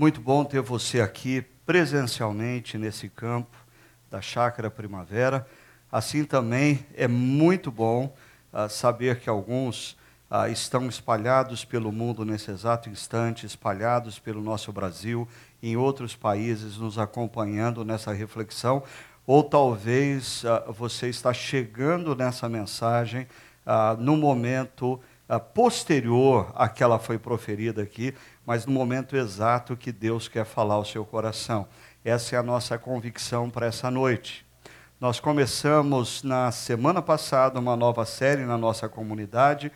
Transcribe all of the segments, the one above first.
Muito bom ter você aqui presencialmente nesse campo da Chácara Primavera. Assim também é muito bom uh, saber que alguns uh, estão espalhados pelo mundo nesse exato instante, espalhados pelo nosso Brasil, em outros países, nos acompanhando nessa reflexão. Ou talvez uh, você está chegando nessa mensagem no momento posterior à que ela foi proferida aqui, mas no momento exato que Deus quer falar ao seu coração. Essa é a nossa convicção para essa noite. Nós começamos na semana passada uma nova série na nossa comunidade,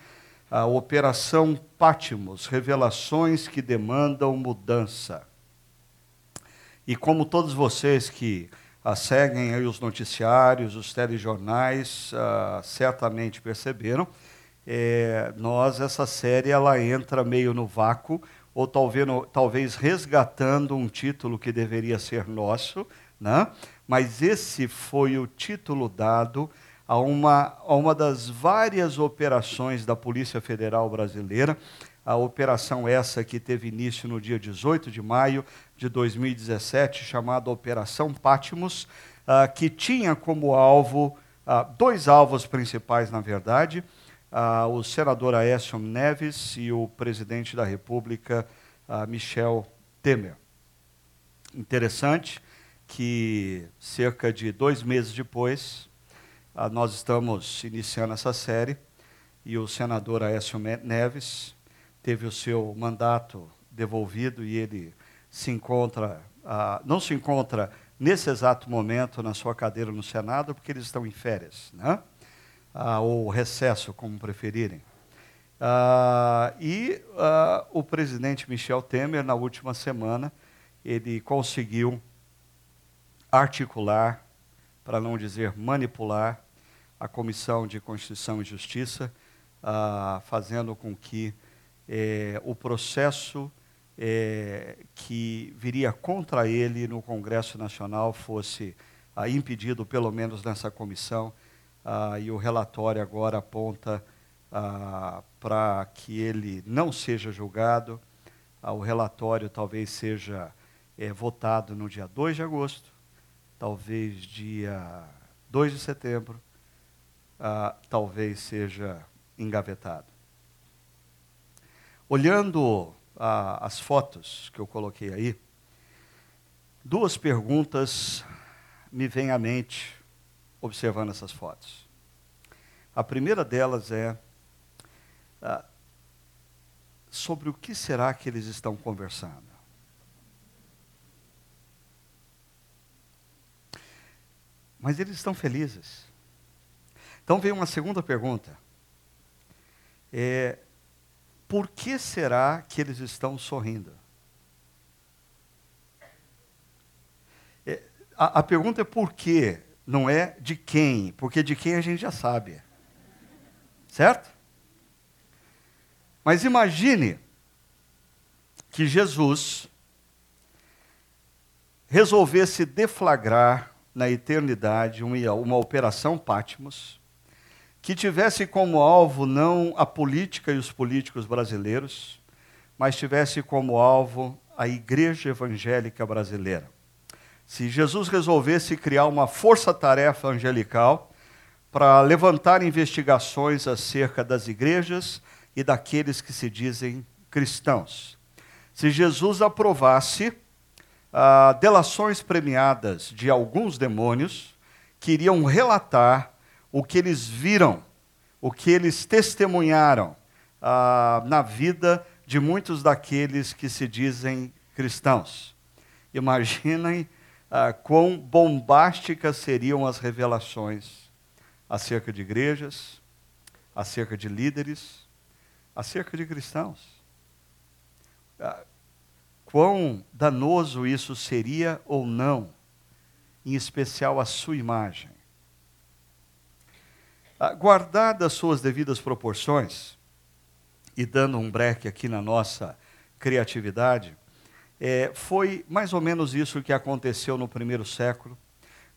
a Operação Pátimos Revelações que demandam mudança. E como todos vocês que ah, seguem aí os noticiários, os telejornais, ah, certamente perceberam, é, nós, essa série, ela entra meio no vácuo, ou talvez, talvez resgatando um título que deveria ser nosso, né? mas esse foi o título dado a uma, a uma das várias operações da Polícia Federal Brasileira, a operação essa que teve início no dia 18 de maio de 2017, chamada Operação Pátimos, uh, que tinha como alvo, uh, dois alvos principais, na verdade, ah, o senador Aécio Neves e o presidente da República, ah, Michel Temer. Interessante que cerca de dois meses depois, ah, nós estamos iniciando essa série e o senador Aécio Neves teve o seu mandato devolvido e ele se encontra, ah, não se encontra nesse exato momento na sua cadeira no Senado, porque eles estão em férias, né? Ah, ou recesso, como preferirem. Ah, e ah, o presidente Michel Temer, na última semana, ele conseguiu articular, para não dizer manipular, a Comissão de Constituição e Justiça, ah, fazendo com que eh, o processo eh, que viria contra ele no Congresso Nacional fosse ah, impedido, pelo menos nessa comissão, ah, e o relatório agora aponta ah, para que ele não seja julgado. Ah, o relatório talvez seja é, votado no dia 2 de agosto, talvez dia 2 de setembro, ah, talvez seja engavetado. Olhando ah, as fotos que eu coloquei aí, duas perguntas me vêm à mente observando essas fotos. A primeira delas é ah, sobre o que será que eles estão conversando. Mas eles estão felizes. Então vem uma segunda pergunta. É, por que será que eles estão sorrindo? É, a, a pergunta é por quê? Não é de quem, porque de quem a gente já sabe. Certo? Mas imagine que Jesus resolvesse deflagrar na eternidade uma, uma operação Pátimos que tivesse como alvo não a política e os políticos brasileiros, mas tivesse como alvo a igreja evangélica brasileira. Se Jesus resolvesse criar uma força-tarefa angelical para levantar investigações acerca das igrejas e daqueles que se dizem cristãos. Se Jesus aprovasse ah, delações premiadas de alguns demônios que iriam relatar o que eles viram, o que eles testemunharam ah, na vida de muitos daqueles que se dizem cristãos. Imaginem ah, quão bombásticas seriam as revelações acerca de igrejas, acerca de líderes, acerca de cristãos. Ah, quão danoso isso seria ou não, em especial a sua imagem. Ah, guardadas suas devidas proporções, e dando um breque aqui na nossa criatividade, é, foi mais ou menos isso que aconteceu no primeiro século,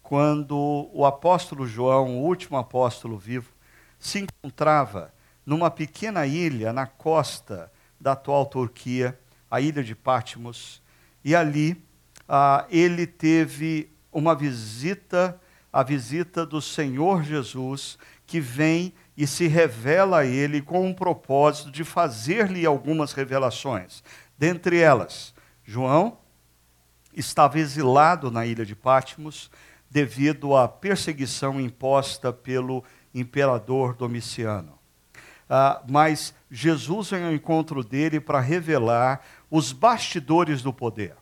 quando o apóstolo João, o último apóstolo vivo, se encontrava numa pequena ilha na costa da atual Turquia, a ilha de Patmos, E ali ah, ele teve uma visita, a visita do Senhor Jesus, que vem e se revela a ele com um propósito de fazer-lhe algumas revelações. Dentre elas, João estava exilado na ilha de Patmos devido à perseguição imposta pelo imperador Domiciano. Ah, mas Jesus vem ao encontro dele para revelar os bastidores do poder.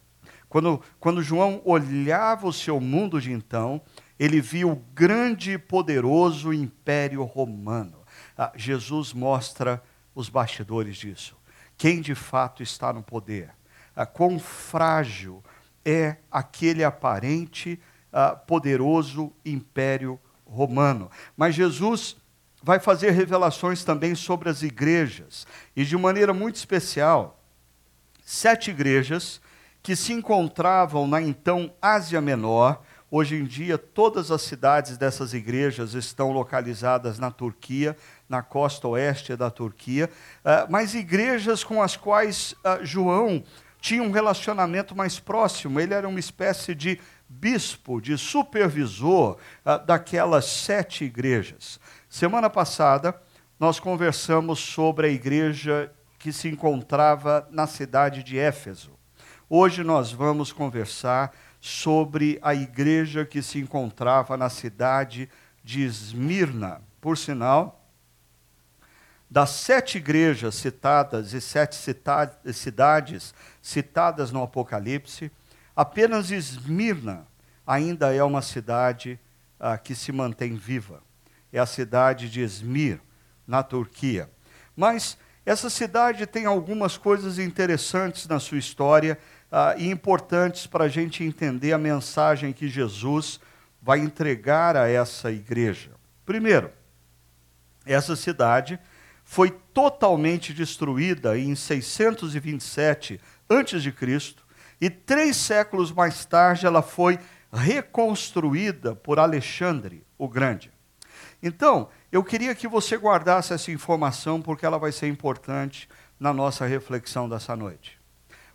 Quando, quando João olhava o seu mundo de então, ele viu o grande e poderoso império romano. Ah, Jesus mostra os bastidores disso. Quem de fato está no poder. Ah, quão frágil é aquele aparente ah, poderoso império romano. Mas Jesus vai fazer revelações também sobre as igrejas, e de maneira muito especial, sete igrejas que se encontravam na então Ásia Menor. Hoje em dia, todas as cidades dessas igrejas estão localizadas na Turquia, na costa oeste da Turquia, uh, mas igrejas com as quais uh, João tinha um relacionamento mais próximo, ele era uma espécie de bispo, de supervisor uh, daquelas sete igrejas. Semana passada, nós conversamos sobre a igreja que se encontrava na cidade de Éfeso. Hoje nós vamos conversar sobre a igreja que se encontrava na cidade de Esmirna. Por sinal, das sete igrejas citadas e sete cita cidades citadas no Apocalipse, Apenas Esmirna ainda é uma cidade ah, que se mantém viva. É a cidade de Esmir, na Turquia. Mas essa cidade tem algumas coisas interessantes na sua história ah, e importantes para a gente entender a mensagem que Jesus vai entregar a essa igreja. Primeiro, essa cidade foi totalmente destruída em 627 a.C e três séculos mais tarde ela foi reconstruída por Alexandre o Grande. Então, eu queria que você guardasse essa informação porque ela vai ser importante na nossa reflexão dessa noite.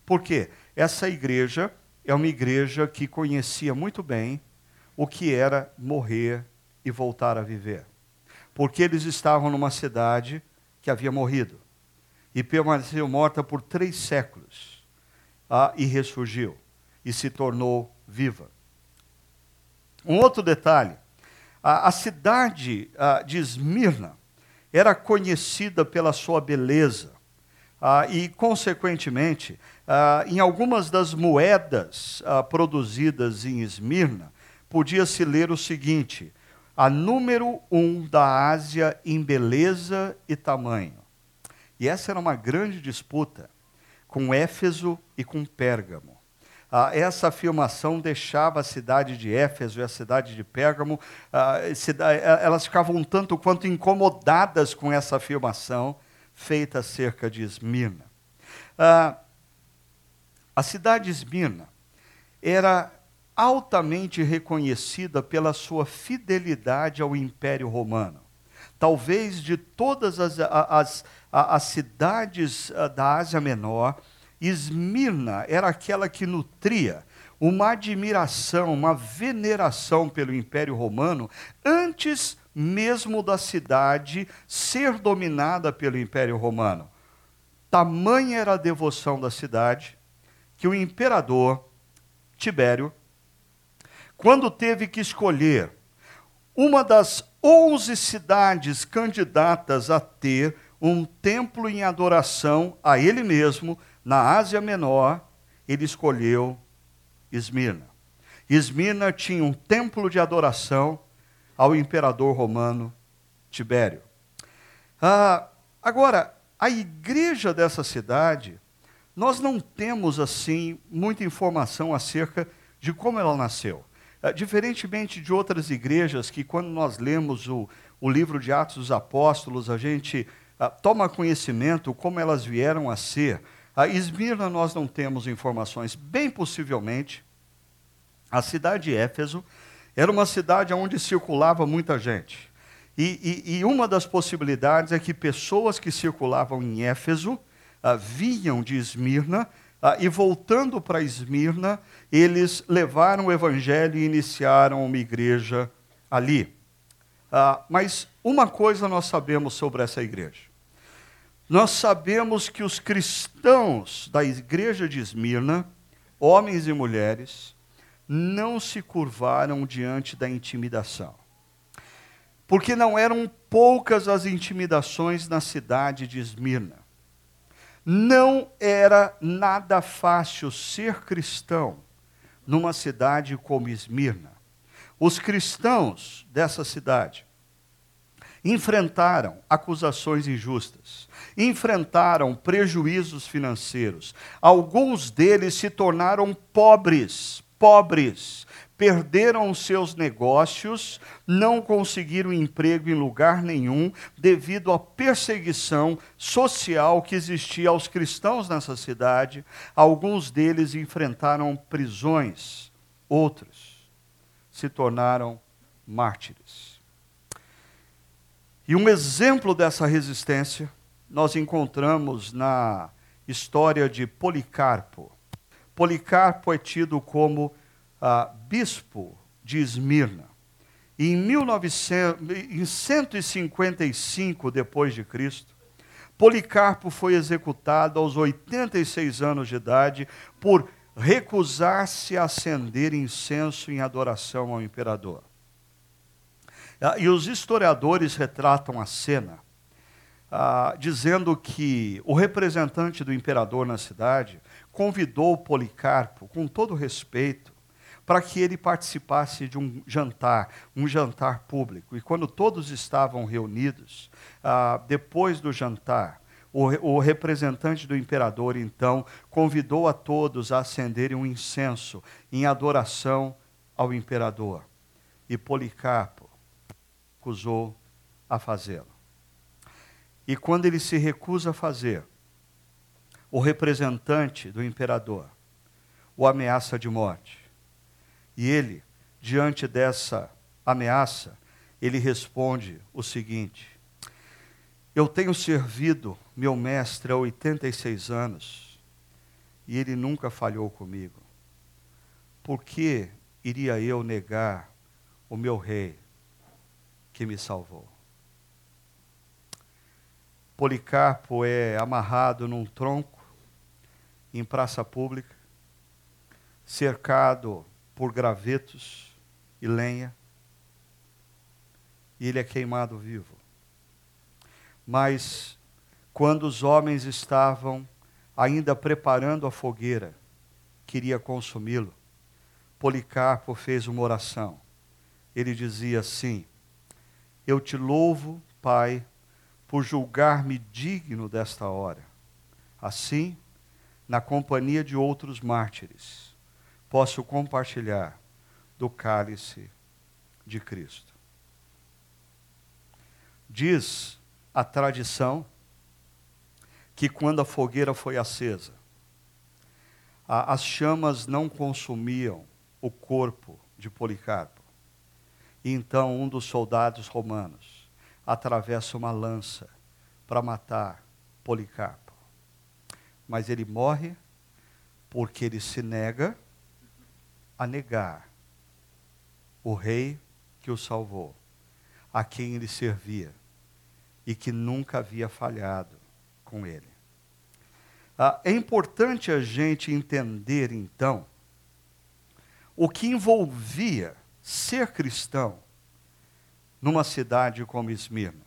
Por quê? Essa igreja é uma igreja que conhecia muito bem o que era morrer e voltar a viver. Porque eles estavam numa cidade que havia morrido e permaneceu morta por três séculos ah, e ressurgiu e se tornou viva. Um outro detalhe: a, a cidade de Esmirna era conhecida pela sua beleza. E, consequentemente, em algumas das moedas produzidas em Esmirna, podia-se ler o seguinte: a número um da Ásia em beleza e tamanho. E essa era uma grande disputa com Éfeso e com Pérgamo. Ah, essa afirmação deixava a cidade de Éfeso e a cidade de Pérgamo, ah, eh, elas ficavam um tanto quanto incomodadas com essa afirmação feita acerca de Esmirna. Ah, a cidade de Esmirna era altamente reconhecida pela sua fidelidade ao Império Romano. Talvez de todas as, as, as cidades ah, da Ásia Menor, Esmirna era aquela que nutria uma admiração, uma veneração pelo Império Romano antes mesmo da cidade ser dominada pelo Império Romano. Tamanha era a devoção da cidade que o imperador Tibério, quando teve que escolher uma das onze cidades candidatas a ter um templo em adoração a ele mesmo na Ásia Menor, ele escolheu Esmirna. Esmirna tinha um templo de adoração ao imperador romano Tibério. Ah, agora, a igreja dessa cidade, nós não temos assim muita informação acerca de como ela nasceu. É, diferentemente de outras igrejas que, quando nós lemos o, o livro de Atos dos Apóstolos, a gente ah, toma conhecimento como elas vieram a ser. A Esmirna nós não temos informações. Bem possivelmente, a cidade de Éfeso era uma cidade onde circulava muita gente. E, e, e uma das possibilidades é que pessoas que circulavam em Éfeso ah, vinham de Esmirna Ah, e voltando para Esmirna, eles levaram o evangelho e iniciaram uma igreja ali. Ah, mas uma coisa nós sabemos sobre essa igreja. Nós sabemos que os cristãos da igreja de Esmirna, homens e mulheres, não se curvaram diante da intimidação. Porque não eram poucas as intimidações na cidade de Esmirna. Não era nada fácil ser cristão numa cidade como Esmirna. Os cristãos dessa cidade enfrentaram acusações injustas, enfrentaram prejuízos financeiros. Alguns deles se tornaram pobres, pobres, perderam seus negócios, não conseguiram emprego em lugar nenhum devido à perseguição social que existia aos cristãos nessa cidade. Alguns deles enfrentaram prisões, outros se tornaram mártires. E um exemplo dessa resistência nós encontramos na história de Policarpo. Policarpo é tido como ah, bispo de Esmirna. Em, 1900, em 155 depois de Cristo, Policarpo foi executado aos 86 anos de idade por recusar-se a acender incenso em adoração ao imperador. Ah, e os historiadores retratam a cena, ah, dizendo que o representante do imperador na cidade convidou Policarpo, com todo respeito, para que ele participasse de um jantar, um jantar público. E quando todos estavam reunidos, ah, depois do jantar, o, o, representante do imperador, então, convidou a todos a acenderem um incenso em adoração ao imperador. E Policarpo recusou a fazê-lo. E quando ele se recusa a fazer, o representante do imperador o ameaça de morte. E ele, diante dessa ameaça, ele responde o seguinte: Eu tenho servido meu mestre há 86 anos e ele nunca falhou comigo. Por que iria eu negar o meu rei que me salvou? Policarpo é amarrado num tronco em praça pública, cercado por gravetos e lenha, e ele é queimado vivo. Mas, quando os homens estavam ainda preparando a fogueira, queria consumi-lo, Policarpo fez uma oração. Ele dizia assim: Eu te louvo, Pai, por julgar-me digno desta hora. Assim, na companhia de outros mártires, posso compartilhar do cálice de Cristo. Diz a tradição que quando a fogueira foi acesa, a, as chamas não consumiam o corpo de Policarpo. E então um dos soldados romanos atravessa uma lança para matar Policarpo. Mas ele morre porque ele se nega a negar o rei que o salvou, a quem ele servia e que nunca havia falhado com ele. Ah, é importante a gente entender, então, o que envolvia ser cristão numa cidade como Esmirna.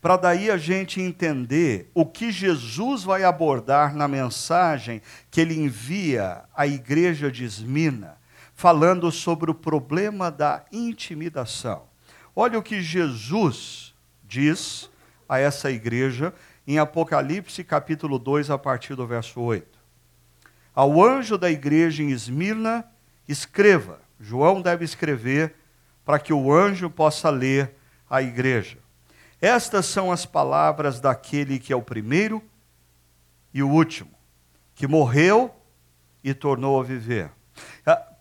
Para daí a gente entender o que Jesus vai abordar na mensagem que ele envia à igreja de Esmirna, falando sobre o problema da intimidação. Olha o que Jesus diz a essa igreja em Apocalipse capítulo 2, a partir do verso 8. Ao anjo da igreja em Esmirna, escreva. João deve escrever para que o anjo possa ler a igreja. Estas são as palavras daquele que é o primeiro e o último, que morreu e tornou a viver.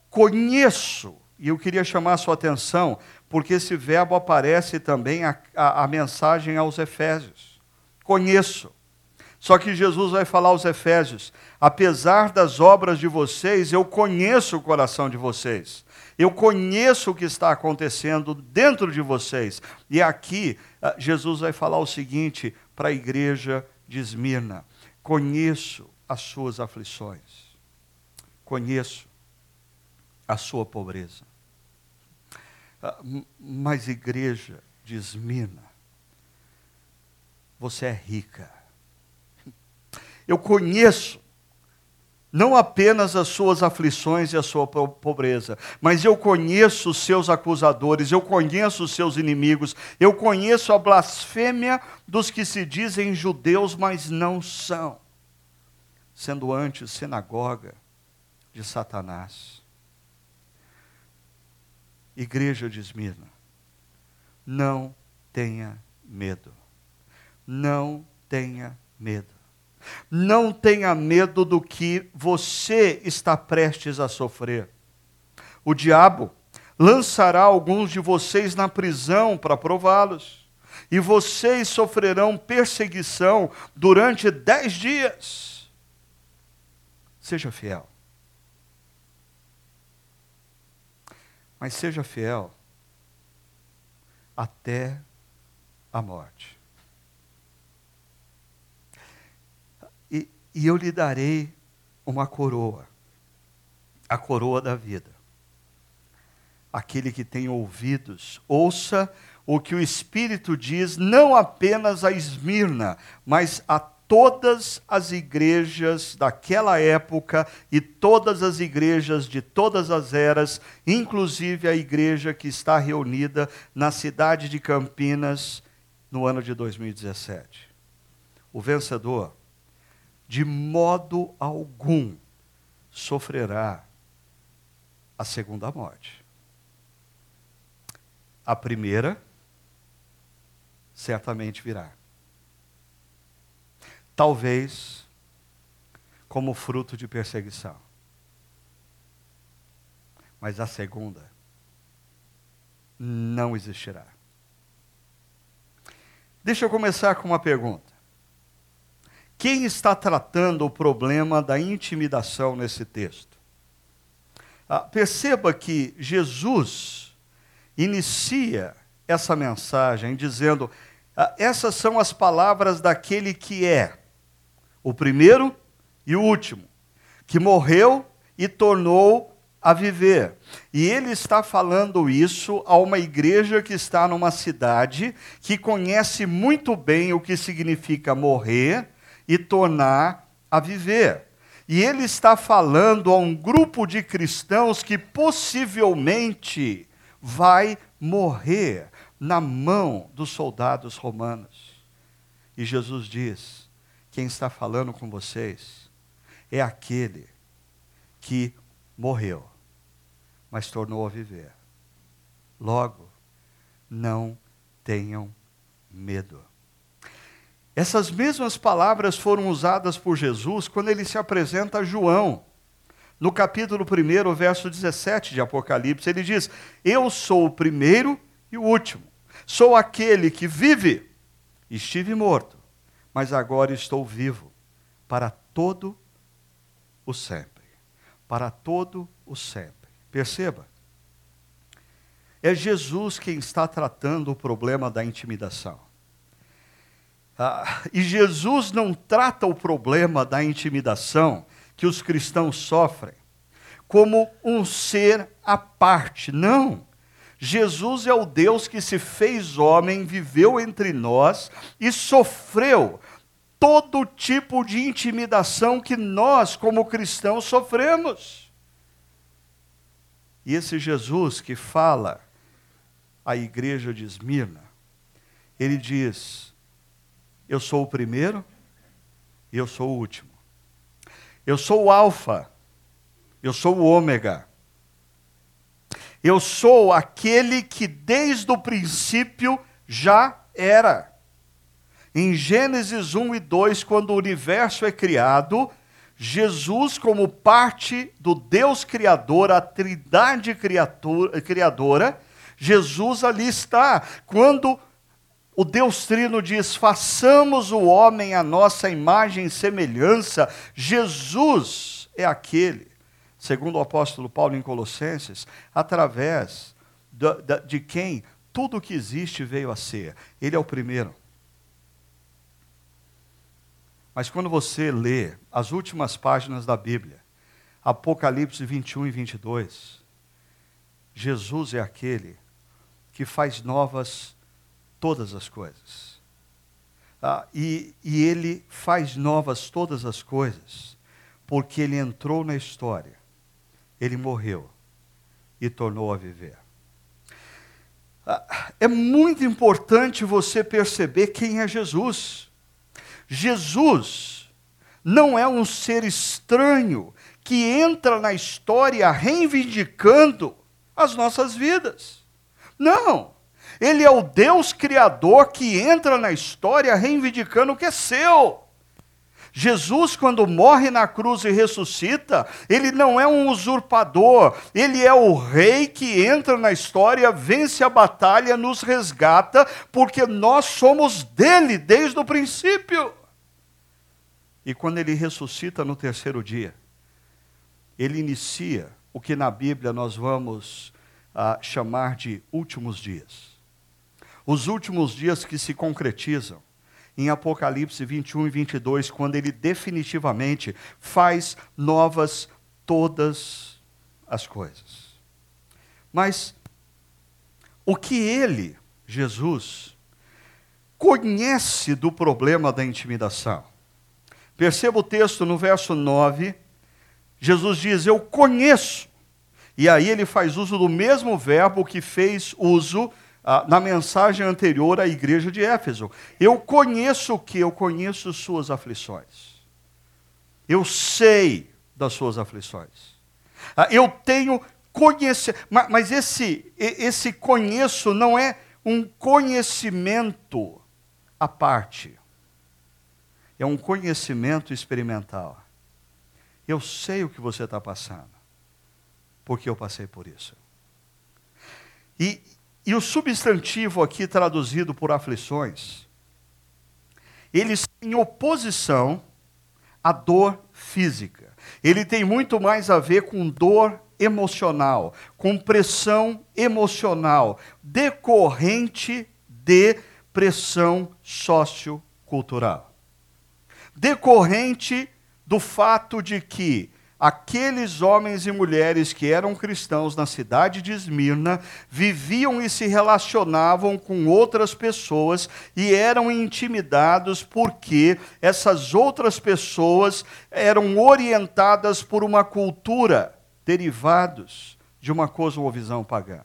Conheço, e eu queria chamar a sua atenção, porque esse verbo aparece também a, a, a mensagem aos Efésios. Conheço. Só que Jesus vai falar aos Efésios: apesar das obras de vocês, eu conheço o coração de vocês. Eu conheço o que está acontecendo dentro de vocês. E aqui, ah, Jesus vai falar o seguinte para a igreja de Esmirna: conheço as suas aflições, conheço a sua pobreza. Ah, mas, igreja de Esmirna, você é rica. Eu conheço não apenas as suas aflições e a sua pobreza, mas eu conheço os seus acusadores, eu conheço os seus inimigos, eu conheço a blasfêmia dos que se dizem judeus, mas não são, sendo antes sinagoga de Satanás. Igreja de Esmirna, não tenha medo. Não tenha medo. Não tenha medo do que você está prestes a sofrer. O diabo lançará alguns de vocês na prisão para prová-los, e vocês sofrerão perseguição durante dez dias. Seja fiel. Mas seja fiel até a morte. e eu lhe darei uma coroa, a coroa da vida. Aquele que tem ouvidos, ouça o que o Espírito diz, não apenas a Esmirna, mas a todas as igrejas daquela época e todas as igrejas de todas as eras, inclusive a igreja que está reunida na cidade de Campinas no ano de 2017. O vencedor de modo algum sofrerá a segunda morte. A primeira certamente virá. Talvez como fruto de perseguição. Mas a segunda não existirá. Deixa eu começar com uma pergunta. Quem está tratando o problema da intimidação nesse texto? Ah, perceba que Jesus inicia essa mensagem dizendo: ah, essas são as palavras daquele que é o primeiro e o último, que morreu e tornou a viver. E ele está falando isso a uma igreja que está numa cidade que conhece muito bem o que significa morrer e tornar a viver. E ele está falando a um grupo de cristãos que possivelmente vai morrer na mão dos soldados romanos. E Jesus diz: quem está falando com vocês é aquele que morreu, mas tornou a viver. Logo, não tenham medo. Essas mesmas palavras foram usadas por Jesus quando ele se apresenta a João. No capítulo 1, verso 17 de Apocalipse, ele diz: Eu sou o primeiro e o último. Sou aquele que vive. Estive morto, mas agora estou vivo para todo o sempre. Para todo o sempre. Perceba. É Jesus quem está tratando o problema da intimidação. Ah, e Jesus não trata o problema da intimidação que os cristãos sofrem como um ser à parte. Não. Jesus é o Deus que se fez homem, viveu entre nós e sofreu todo tipo de intimidação que nós, como cristãos, sofremos. E esse Jesus que fala à igreja de Esmirna, ele diz: eu sou o primeiro e eu sou o último. Eu sou o Alfa, eu sou o Ômega. Eu sou aquele que desde o princípio já era. Em Gênesis 1 e 2, quando o universo é criado, Jesus, como parte do Deus Criador, a Trindade criadora, Jesus ali está. Quando o Deus Trino diz: façamos o homem a nossa imagem e semelhança. Jesus é aquele, segundo o apóstolo Paulo em Colossenses, através de, de quem tudo o que existe veio a ser. Ele é o primeiro. Mas quando você lê as últimas páginas da Bíblia, Apocalipse 21 e 22, Jesus é aquele que faz novas todas as coisas. Ah, e, e ele faz novas todas as coisas, porque ele entrou na história, ele morreu e tornou a viver. Ah, é muito importante você perceber quem é Jesus. Jesus não é um ser estranho que entra na história reivindicando as nossas vidas. Não. Ele é o Deus criador que entra na história reivindicando o que é seu. Jesus, quando morre na cruz e ressuscita, ele não é um usurpador, ele é o rei que entra na história, vence a batalha, nos resgata, porque nós somos dele desde o princípio. E quando ele ressuscita no terceiro dia, ele inicia o que na Bíblia nós vamos ah, chamar de últimos dias os últimos dias que se concretizam em Apocalipse 21 e 22, quando ele definitivamente faz novas todas as coisas. Mas o que ele, Jesus, conhece do problema da intimidação? Perceba o texto no verso 9. Jesus diz: Eu conheço. E aí ele faz uso do mesmo verbo que fez uso ah, na mensagem anterior à igreja de Éfeso. Eu conheço o que? Eu conheço suas aflições. Eu sei das suas aflições. Ah, eu tenho conhecer, mas, mas esse, esse conheço não é um conhecimento à parte. É um conhecimento experimental. Eu sei o que você está passando, porque eu passei por isso. E, e o substantivo aqui traduzido por aflições, ele está em oposição à dor física. Ele tem muito mais a ver com dor emocional, com pressão emocional decorrente de pressão sociocultural. Decorrente do fato de que aqueles homens e mulheres que eram cristãos na cidade de Esmirna viviam e se relacionavam com outras pessoas e eram intimidados porque essas outras pessoas eram orientadas por uma cultura derivados de uma cosmovisão pagã.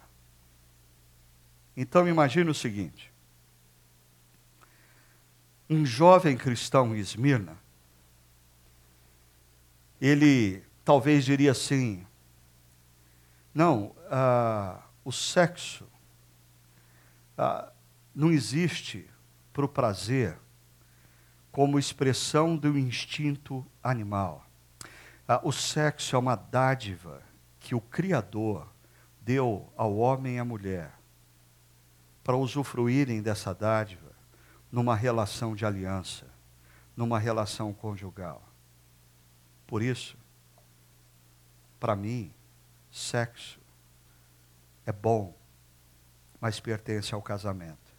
Então imagine o seguinte: um jovem cristão em Esmirna ele talvez diria assim: não, ah, o sexo ah, não existe para o prazer como expressão do instinto animal. Ah, o sexo é uma dádiva que o Criador deu ao homem e à mulher para usufruírem dessa dádiva numa relação de aliança, numa relação conjugal. Por isso, para mim, sexo é bom, mas pertence ao casamento.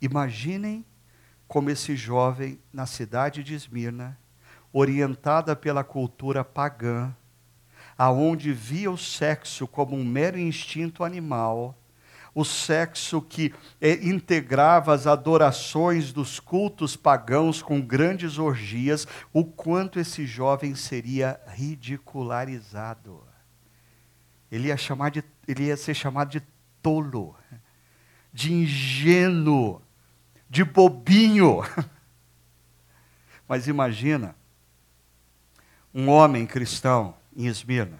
Imaginem como esse jovem na cidade de Esmirna, orientada pela cultura pagã, aonde via o sexo como um mero instinto animal, o sexo que é, integrava as adorações dos cultos pagãos com grandes orgias, o quanto esse jovem seria ridicularizado. Ele ia, chamar de, ele ia ser chamado de tolo, de ingênuo, de bobinho. Mas imagina um homem cristão em Esmirna,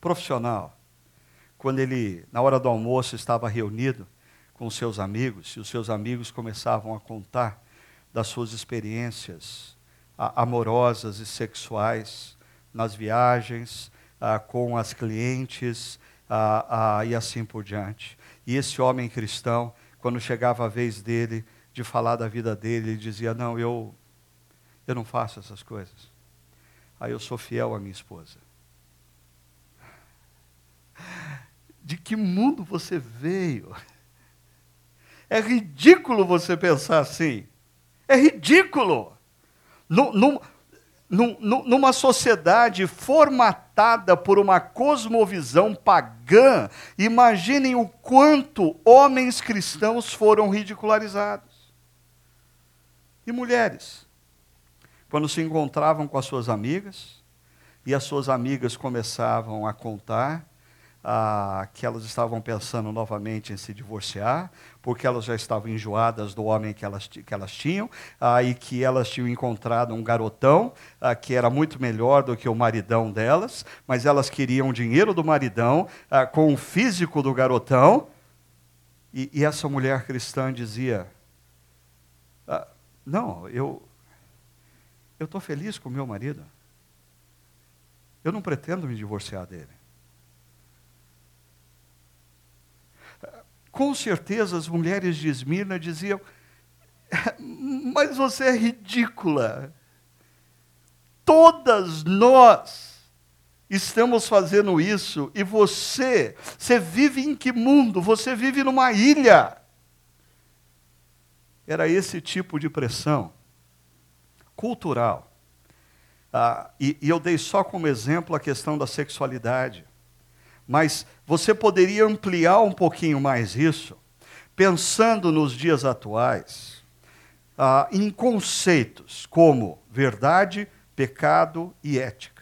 profissional, quando ele, na hora do almoço, estava reunido com seus amigos, e os seus amigos começavam a contar das suas experiências amorosas e sexuais nas viagens, com as clientes e assim por diante. E esse homem cristão, quando chegava a vez dele de falar da vida dele, ele dizia: Não, eu, eu não faço essas coisas. Aí eu sou fiel à minha esposa. De que mundo você veio? É ridículo você pensar assim. É ridículo. Num, num, numa sociedade formatada por uma cosmovisão pagã, imaginem o quanto homens cristãos foram ridicularizados. E mulheres, quando se encontravam com as suas amigas, e as suas amigas começavam a contar ah, que elas estavam pensando novamente em se divorciar, porque elas já estavam enjoadas do homem que elas, que elas tinham, ah, e que elas tinham encontrado um garotão ah, que era muito melhor do que o maridão delas, mas elas queriam o dinheiro do maridão ah, com o físico do garotão. E, e essa mulher cristã dizia: ah, Não, eu eu estou feliz com meu marido. Eu não pretendo me divorciar dele. Com certeza as mulheres de Esmirna diziam: Mas você é ridícula. Todas nós estamos fazendo isso e você, você vive em que mundo? Você vive numa ilha. Era esse tipo de pressão cultural. Ah, e, e eu dei só como exemplo a questão da sexualidade. Mas você poderia ampliar um pouquinho mais isso, pensando nos dias atuais, ah, em conceitos como verdade, pecado e ética.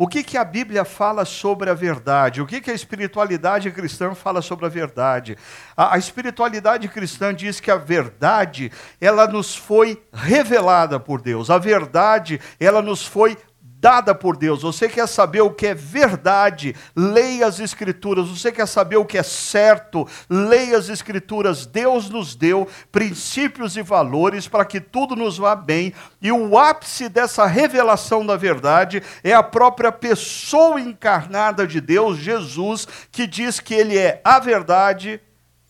O que, que a Bíblia fala sobre a verdade? O que, que a espiritualidade cristã fala sobre a verdade? A, a espiritualidade cristã diz que a verdade, ela nos foi revelada por Deus. A verdade, ela nos foi dada por Deus. Você quer saber o que é verdade? Leia as Escrituras. Você quer saber o que é certo? Leia as Escrituras. Deus nos deu princípios e valores para que tudo nos vá bem. E o ápice dessa revelação da verdade é a própria pessoa encarnada de Deus, Jesus, que diz que Ele é a verdade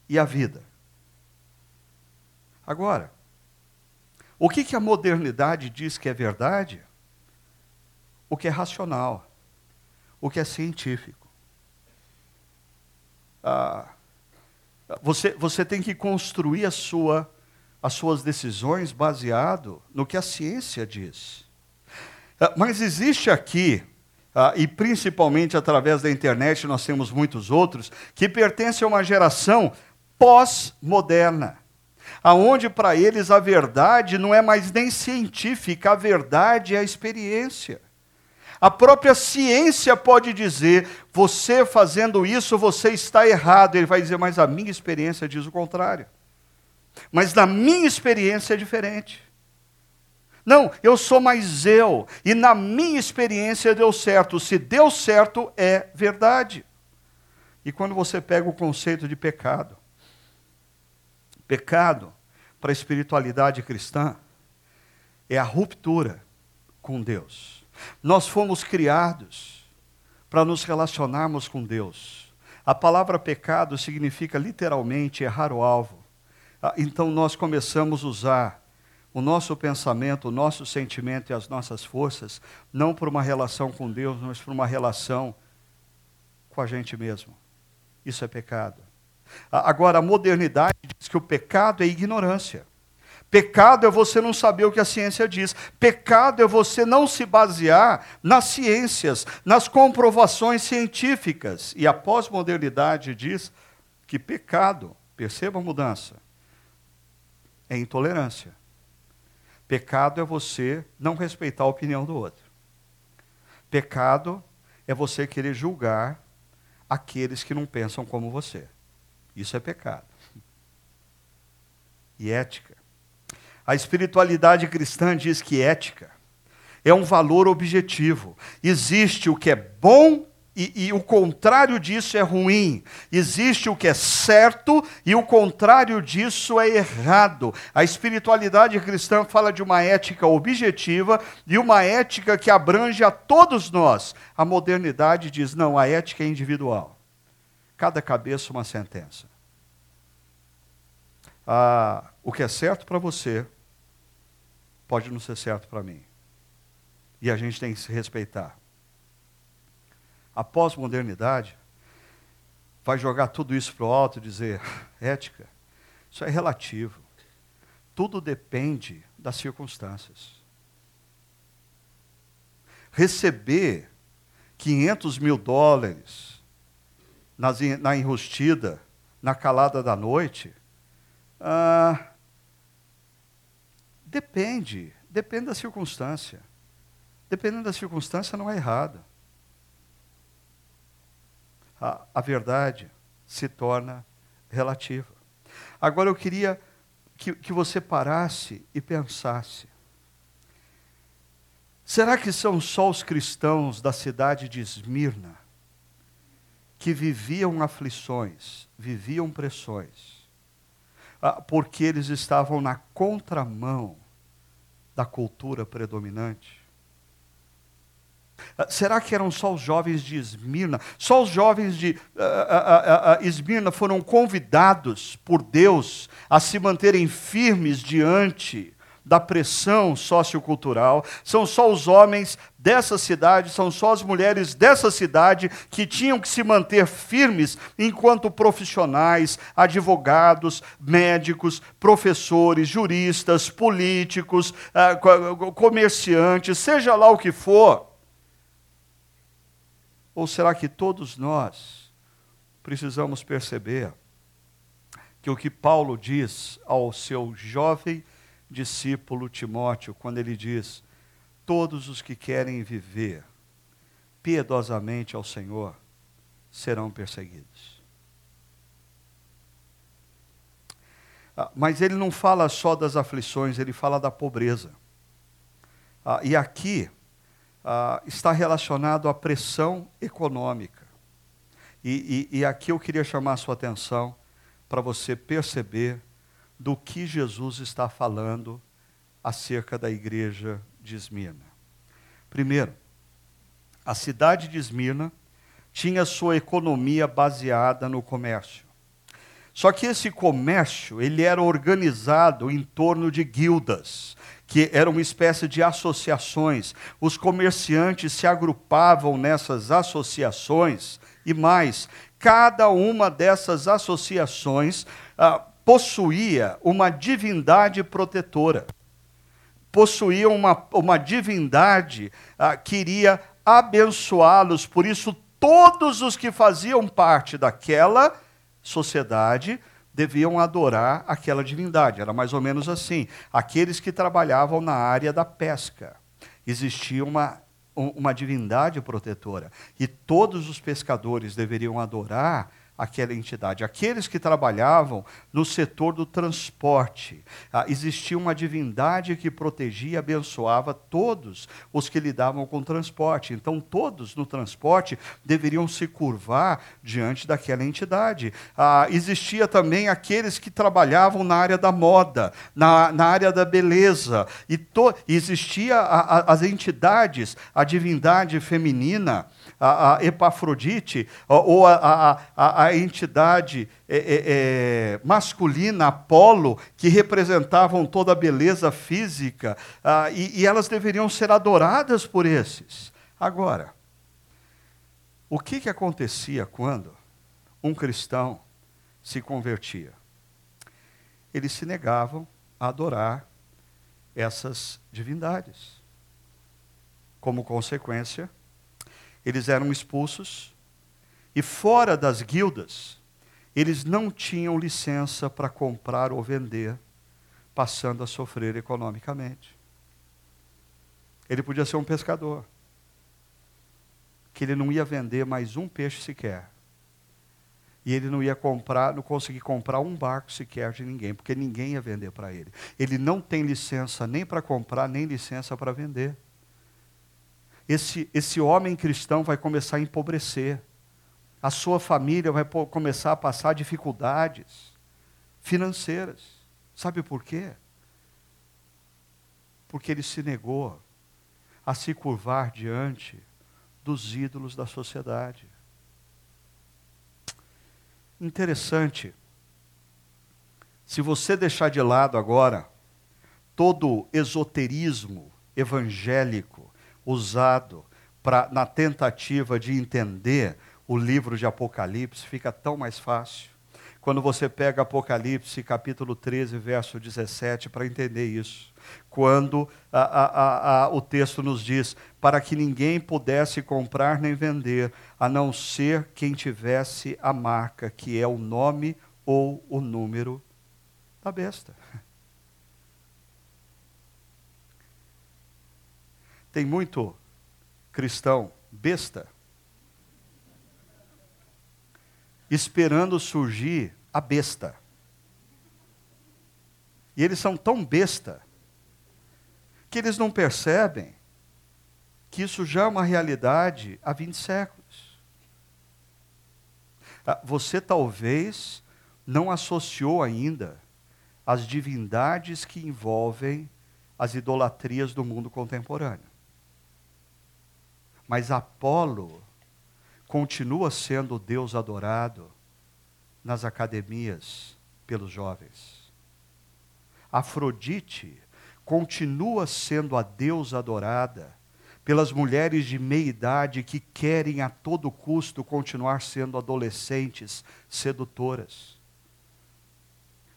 e a vida. Agora, o que, que a modernidade diz que é verdade? O que é racional, o que é científico. Ah, você, você tem que construir a sua, as suas decisões baseado no que a ciência diz. Ah, mas existe aqui, ah, e principalmente através da internet, nós temos muitos outros, que pertencem a uma geração pós-moderna aonde para eles a verdade não é mais nem científica, a verdade é a experiência. A própria ciência pode dizer: você fazendo isso, você está errado. Ele vai dizer, mas a minha experiência diz o contrário. Mas na minha experiência é diferente. Não, eu sou mais eu, e na minha experiência deu certo. Se deu certo, é verdade. E quando você pega o conceito de pecado, pecado para a espiritualidade cristã é a ruptura com Deus. Nós fomos criados para nos relacionarmos com Deus. A palavra pecado significa literalmente errar o alvo. Ah, então nós começamos a usar o nosso pensamento, o nosso sentimento e as nossas forças, não por uma relação com Deus, mas por uma relação com a gente mesmo. Isso é pecado. Ah, agora, a modernidade diz que o pecado é ignorância. Pecado é você não saber o que a ciência diz. Pecado é você não se basear nas ciências, nas comprovações científicas. E a pós-modernidade diz que pecado, perceba a mudança, é intolerância. Pecado é você não respeitar a opinião do outro. Pecado é você querer julgar aqueles que não pensam como você. Isso é pecado. E ética a espiritualidade cristã diz que ética é um valor objetivo. Existe o que é bom e, e, o contrário disso é ruim. Existe o que é certo e o contrário disso é errado. A espiritualidade cristã fala de uma ética objetiva e uma ética que abrange a todos nós. A modernidade diz: não, a ética é individual. Cada cabeça uma sentença. ah, o que é certo para você pode não ser certo para mim. E a gente tem que se respeitar. A pós-modernidade vai jogar tudo isso para o alto e dizer: ética, isso é relativo. Tudo depende das circunstâncias. Receber 500 mil dólares na enrustida, na calada da noite, ah, depende, depende da circunstância. Dependendo da circunstância, não é errado. A, a verdade se torna relativa. Agora eu queria que, que você parasse e pensasse. Será que são só os cristãos da cidade de Esmirna que viviam aflições, viviam pressões, porque eles estavam na contramão da cultura predominante? Ah, será que eram só os jovens de Esmirna? Só os jovens de uh, Esmirna foram convidados por Deus a se manterem firmes diante da pressão sociocultural. São só os homens dessa cidade, são só as mulheres dessa cidade que tinham que se manter firmes enquanto profissionais, advogados, médicos, professores, juristas, políticos, comerciantes, seja lá o que for ou será que todos nós precisamos perceber que o que Paulo diz ao seu jovem discípulo Timóteo, quando ele diz: Todos os que querem viver piedosamente ao Senhor serão perseguidos. Ah, mas ele não fala só das aflições, ele fala da pobreza. Ah, e aqui, ah, está relacionado à pressão econômica. E, e, e aqui eu queria chamar a sua atenção para você perceber do que Jesus está falando acerca da igreja de Esmirna. Primeiro, a cidade de Esmirna tinha sua economia baseada no comércio. Só que esse comércio, ele era organizado em torno de guildas, que era uma espécie de associações. Os comerciantes se agrupavam nessas associações e mais, cada uma dessas associações ah, possuía uma divindade protetora. Possuía uma, uma divindade ah, que iria abençoá-los, por isso, todos os que faziam parte daquela sociedade deviam adorar aquela divindade. Era mais ou menos assim. Aqueles que trabalhavam na área da pesca. Existia uma, uma divindade protetora. E todos os pescadores deveriam adorar aquela entidade. Aqueles que trabalhavam no setor do transporte, ah, existia uma divindade que protegia e abençoava todos os que lidavam com o transporte. Então, todos no transporte deveriam se curvar diante daquela entidade. Ah, existia também aqueles que trabalhavam na área da moda, na, na área da beleza. E to, existia a, a, as entidades, a divindade feminina, a, a Epafrodite, ou a, a, a entidade é, é, é, masculina, Apolo, que representavam toda a beleza física, ah, e, e elas deveriam ser adoradas por esses. Agora, o que, que acontecia quando um cristão se convertia? Eles se negavam a adorar essas divindades. Como consequência, eles eram expulsos e fora das guildas, eles não tinham licença para comprar ou vender, passando a sofrer economicamente. Ele podia ser um pescador, que ele não ia vender mais um peixe sequer. E ele não ia comprar, não conseguir comprar um barco sequer de ninguém, porque ninguém ia vender para ele. Ele não tem licença nem para comprar, nem licença para vender esse, esse homem cristão vai começar a empobrecer. A sua família vai começar a passar dificuldades financeiras. Sabe por quê? Porque ele se negou a se curvar diante dos ídolos da sociedade. Interessante. Se você deixar de lado agora todo esoterismo evangélico usado pra, na tentativa de entender o livro de Apocalipse, fica tão mais fácil. Quando você pega Apocalipse, capítulo 13, verso 17, para entender isso. Quando a, a, a, o texto nos diz: para que ninguém pudesse comprar nem vender, a não ser quem tivesse a marca, que é o nome ou o número da besta. Tem muito cristão besta esperando surgir a besta. E eles são tão besta que eles não percebem que isso já é uma realidade há 20 séculos. Ah, você talvez não associou ainda as divindades que envolvem as idolatrias do mundo contemporâneo. Mas Apolo continua sendo Deus adorado nas academias pelos jovens. Afrodite continua sendo a deusa adorada pelas mulheres de meia idade que querem a todo custo continuar sendo adolescentes sedutoras.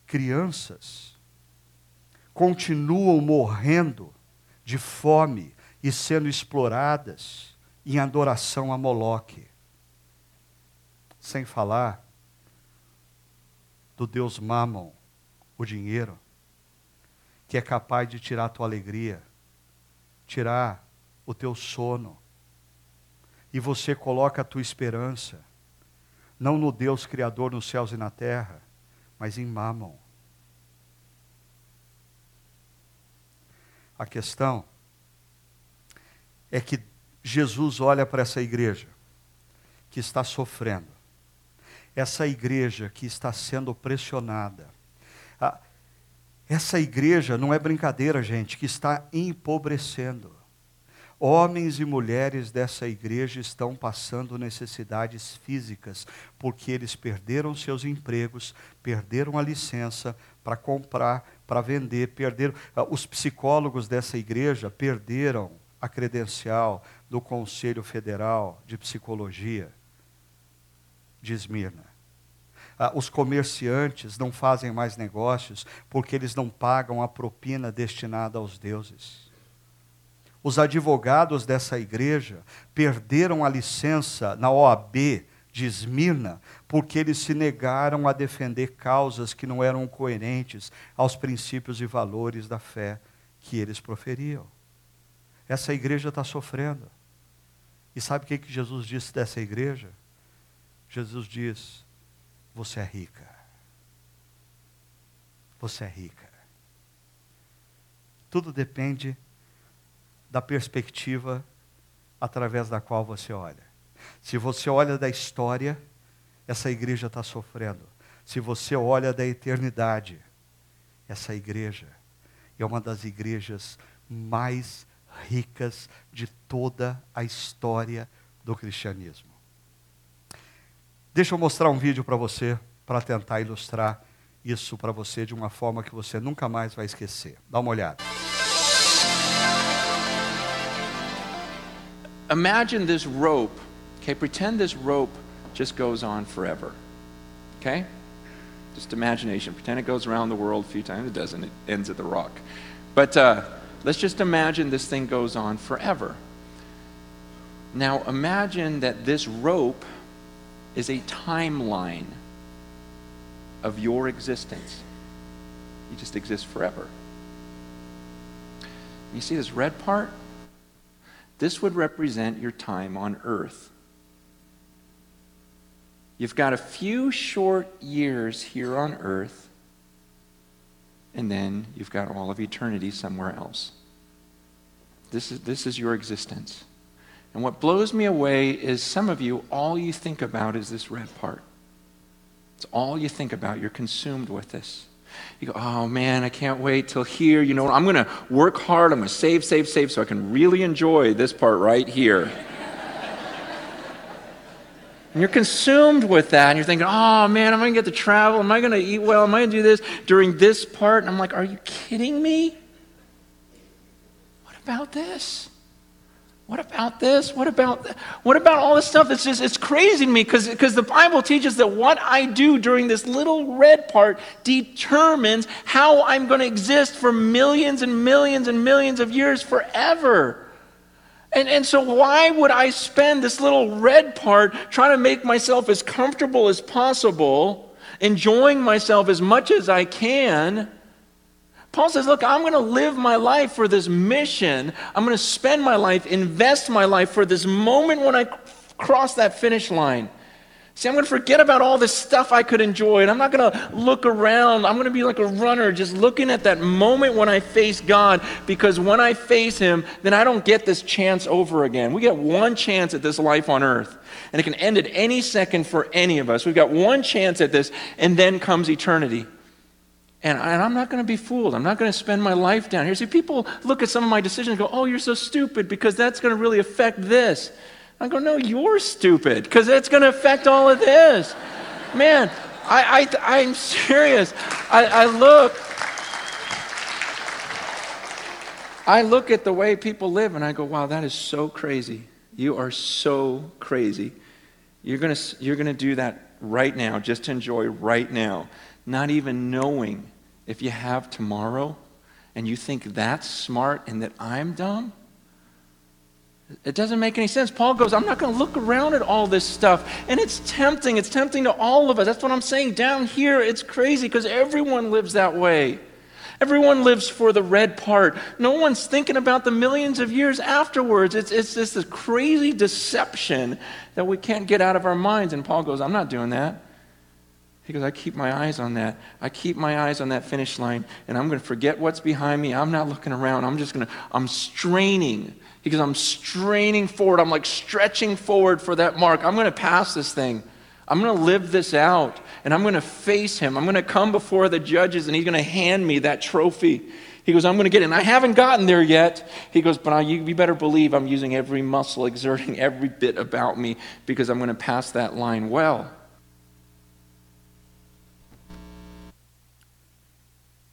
Crianças continuam morrendo de fome e sendo exploradas em adoração a Moloque. Sem falar do Deus Mammon, o dinheiro, que é capaz de tirar a tua alegria, tirar o teu sono. E você coloca a tua esperança, não no Deus Criador nos céus e na terra, mas em Mammon. A questão é que Jesus olha para essa igreja que está sofrendo essa igreja que está sendo pressionada. Ah, essa igreja não é brincadeira, gente, que está empobrecendo. Homens e mulheres dessa igreja estão passando necessidades físicas, porque eles perderam seus empregos, perderam a licença para comprar, para vender, perderam. Ah, os psicólogos dessa igreja perderam a credencial do Conselho Federal de Psicologia de Esmirna. Ah, os comerciantes não fazem mais negócios porque eles não pagam a propina destinada aos deuses. Os advogados dessa igreja perderam a licença na OAB de Esmirna porque eles se negaram a defender causas que não eram coerentes aos princípios e valores da fé que eles proferiam. Essa igreja está sofrendo. E sabe o que, que Jesus disse dessa igreja? Jesus diz: Você é rica. Você é rica. Tudo depende da perspectiva através da qual você olha. Se você olha da história, essa igreja está sofrendo. Se você olha da eternidade, essa igreja é uma das igrejas mais ricas de toda a história do cristianismo. Deixa eu mostrar um vídeo para você, para tentar ilustrar isso para você de uma forma que você nunca mais vai esquecer. Dá uma olhada. Imagine this rope, okay? Pretend this rope just goes on forever, okay? Just imagination. Pretend it goes around the world a few times. It doesn't, it ends at the rock. But uh, let's just imagine this thing goes on forever. Now imagine that this rope is a timeline of your existence. You just exist forever. You see this red part? This would represent your time on earth. You've got a few short years here on earth, and then you've got all of eternity somewhere else. This is, this is your existence. And what blows me away is some of you, all you think about is this red part. It's all you think about. You're consumed with this. You go, oh man, I can't wait till here. You know, I'm going to work hard. I'm going to save, save, save so I can really enjoy this part right here. And you're consumed with that, and you're thinking, oh man, am I going to get to travel? Am I going to eat well? Am I going to do this during this part? And I'm like, are you kidding me? What about this? What about this? What about what about all this stuff? It's just it's crazy to me because because the Bible teaches that what I do during this little red part determines how I'm going to exist for millions and millions and millions of years forever. And, and so, why would I spend this little red part trying to make myself as comfortable as possible, enjoying myself as much as I can? Paul says, Look, I'm going to live my life for this mission. I'm going to spend my life, invest my life for this moment when I cross that finish line. See, I'm going to forget about all this stuff I could enjoy, and I'm not going to look around. I'm going to be like a runner, just looking at that moment when I face God, because when I face Him, then I don't get this chance over again. We get one chance at this life on earth, and it can end at any second for any of us. We've got one chance at this, and then comes eternity. And, I, am not going to be fooled. I'm not going to spend my life down here. See, people look at some of my decisions and go, oh, you're so stupid because that's going to really affect this. I go, no, you're stupid because that's going to affect all of this. Man, I, I, I'm serious. I, I look. I look at the way people live and I go, wow, that is so crazy. You are so crazy. You're going to you're going to do that right now, just to enjoy right now, not even knowing if you have tomorrow and you think that's smart and that I'm dumb. It doesn't make any sense. Paul goes, I'm not going to look around at all this stuff. And it's tempting. It's tempting to all of us. That's what I'm saying. Down here, it's crazy because everyone lives that way. Everyone lives for the red part. No one's thinking about the millions of years afterwards. It's, it's just this crazy deception that we can't get out of our minds. And Paul goes, I'm not doing that. He goes, I keep my eyes on that. I keep my eyes on that finish line, and I'm going to forget what's behind me. I'm not looking around. I'm just going to, I'm straining because I'm straining forward. I'm like stretching forward for that mark. I'm going to pass this thing. I'm going to live this out and I'm going to face him. I'm going to come before the judges and he's going to hand me that trophy. He goes, I'm going to get it. And I haven't gotten there yet. He goes, but I, you, you better believe I'm using every muscle, exerting every bit about me because I'm going to pass that line well.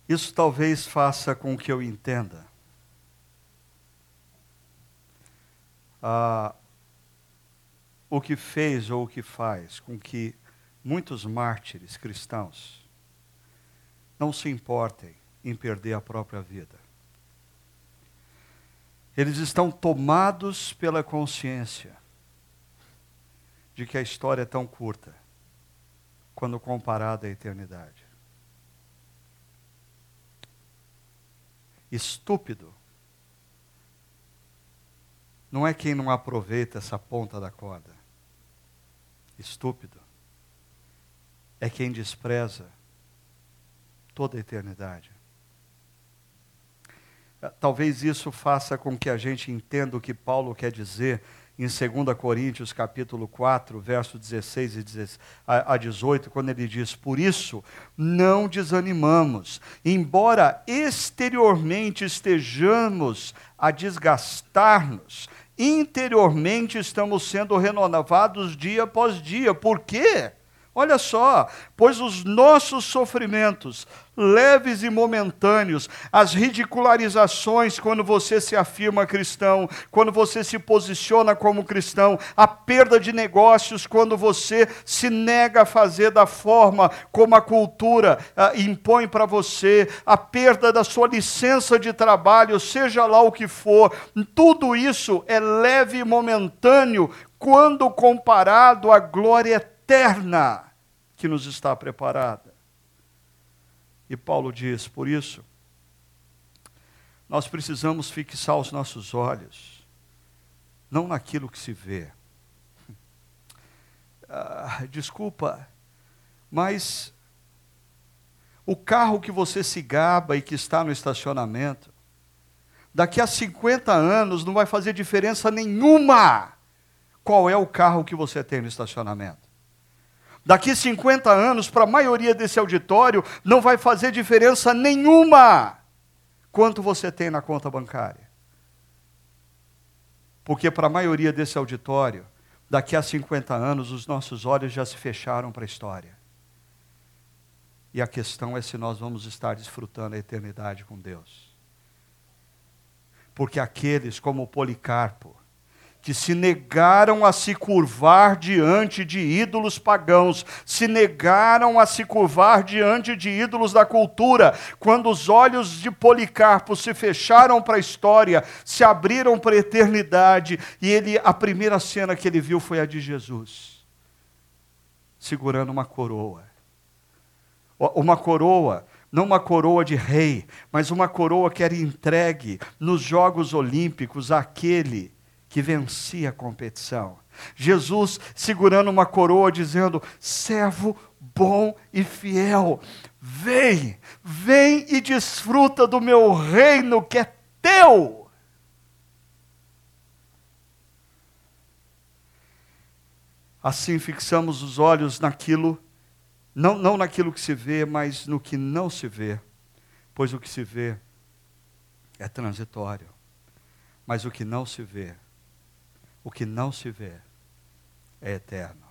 Isso talvez faça com que eu entenda ah, o que fez ou o que faz com que muitos mártires cristãos não se importem em perder a própria vida. Eles estão tomados pela consciência de que a história é tão curta quando comparada à eternidade. Estúpido não é quem não aproveita essa ponta da corda. Estúpido. É quem despreza toda a eternidade. Talvez isso faça com que a gente entenda o que Paulo quer dizer em 2 Coríntios capítulo 4, verso 16 a 18, quando ele diz: Por isso não desanimamos, embora exteriormente estejamos a desgastar-nos, interiormente estamos sendo renovados dia após dia. Por quê? Olha só, pois os nossos sofrimentos, leves e momentâneos, as ridicularizações quando você se afirma cristão, quando você se posiciona como cristão, a perda de negócios quando você se nega a fazer da forma como a cultura ah, impõe para você, a perda da sua licença de trabalho, seja lá o que for, tudo isso é leve e momentâneo quando comparado à glória eterna que nos está preparada. E Paulo diz: por isso, nós precisamos fixar os nossos olhos, não naquilo que se vê. Ah, desculpa, mas o carro que você se gaba e que está no estacionamento, daqui a 50 anos não vai fazer diferença nenhuma qual é o carro que você tem no estacionamento. Daqui 50 anos, para a maioria desse auditório, não vai fazer diferença nenhuma quanto você tem na conta bancária. Porque para a maioria desse auditório, daqui a 50 anos os nossos olhos já se fecharam para a história. E a questão é se nós vamos estar desfrutando a eternidade com Deus. Porque aqueles como Policarpo, que se negaram a se curvar diante de ídolos pagãos, se negaram a se curvar diante de ídolos da cultura. Quando os olhos de Policarpo se fecharam para a história, se abriram para a eternidade, e ele a primeira cena que ele viu foi a de Jesus, segurando uma coroa. Uma coroa não uma coroa de rei, mas uma coroa que era entregue nos Jogos Olímpicos àquele que vencia a competição. Jesus segurando uma coroa, dizendo: servo bom e fiel, vem, vem e desfruta do meu reino que é teu. Assim fixamos os olhos naquilo, não, não naquilo que se vê, mas no que não se vê, pois o que se vê é transitório, mas o que não se vê o que não se vê é eterno.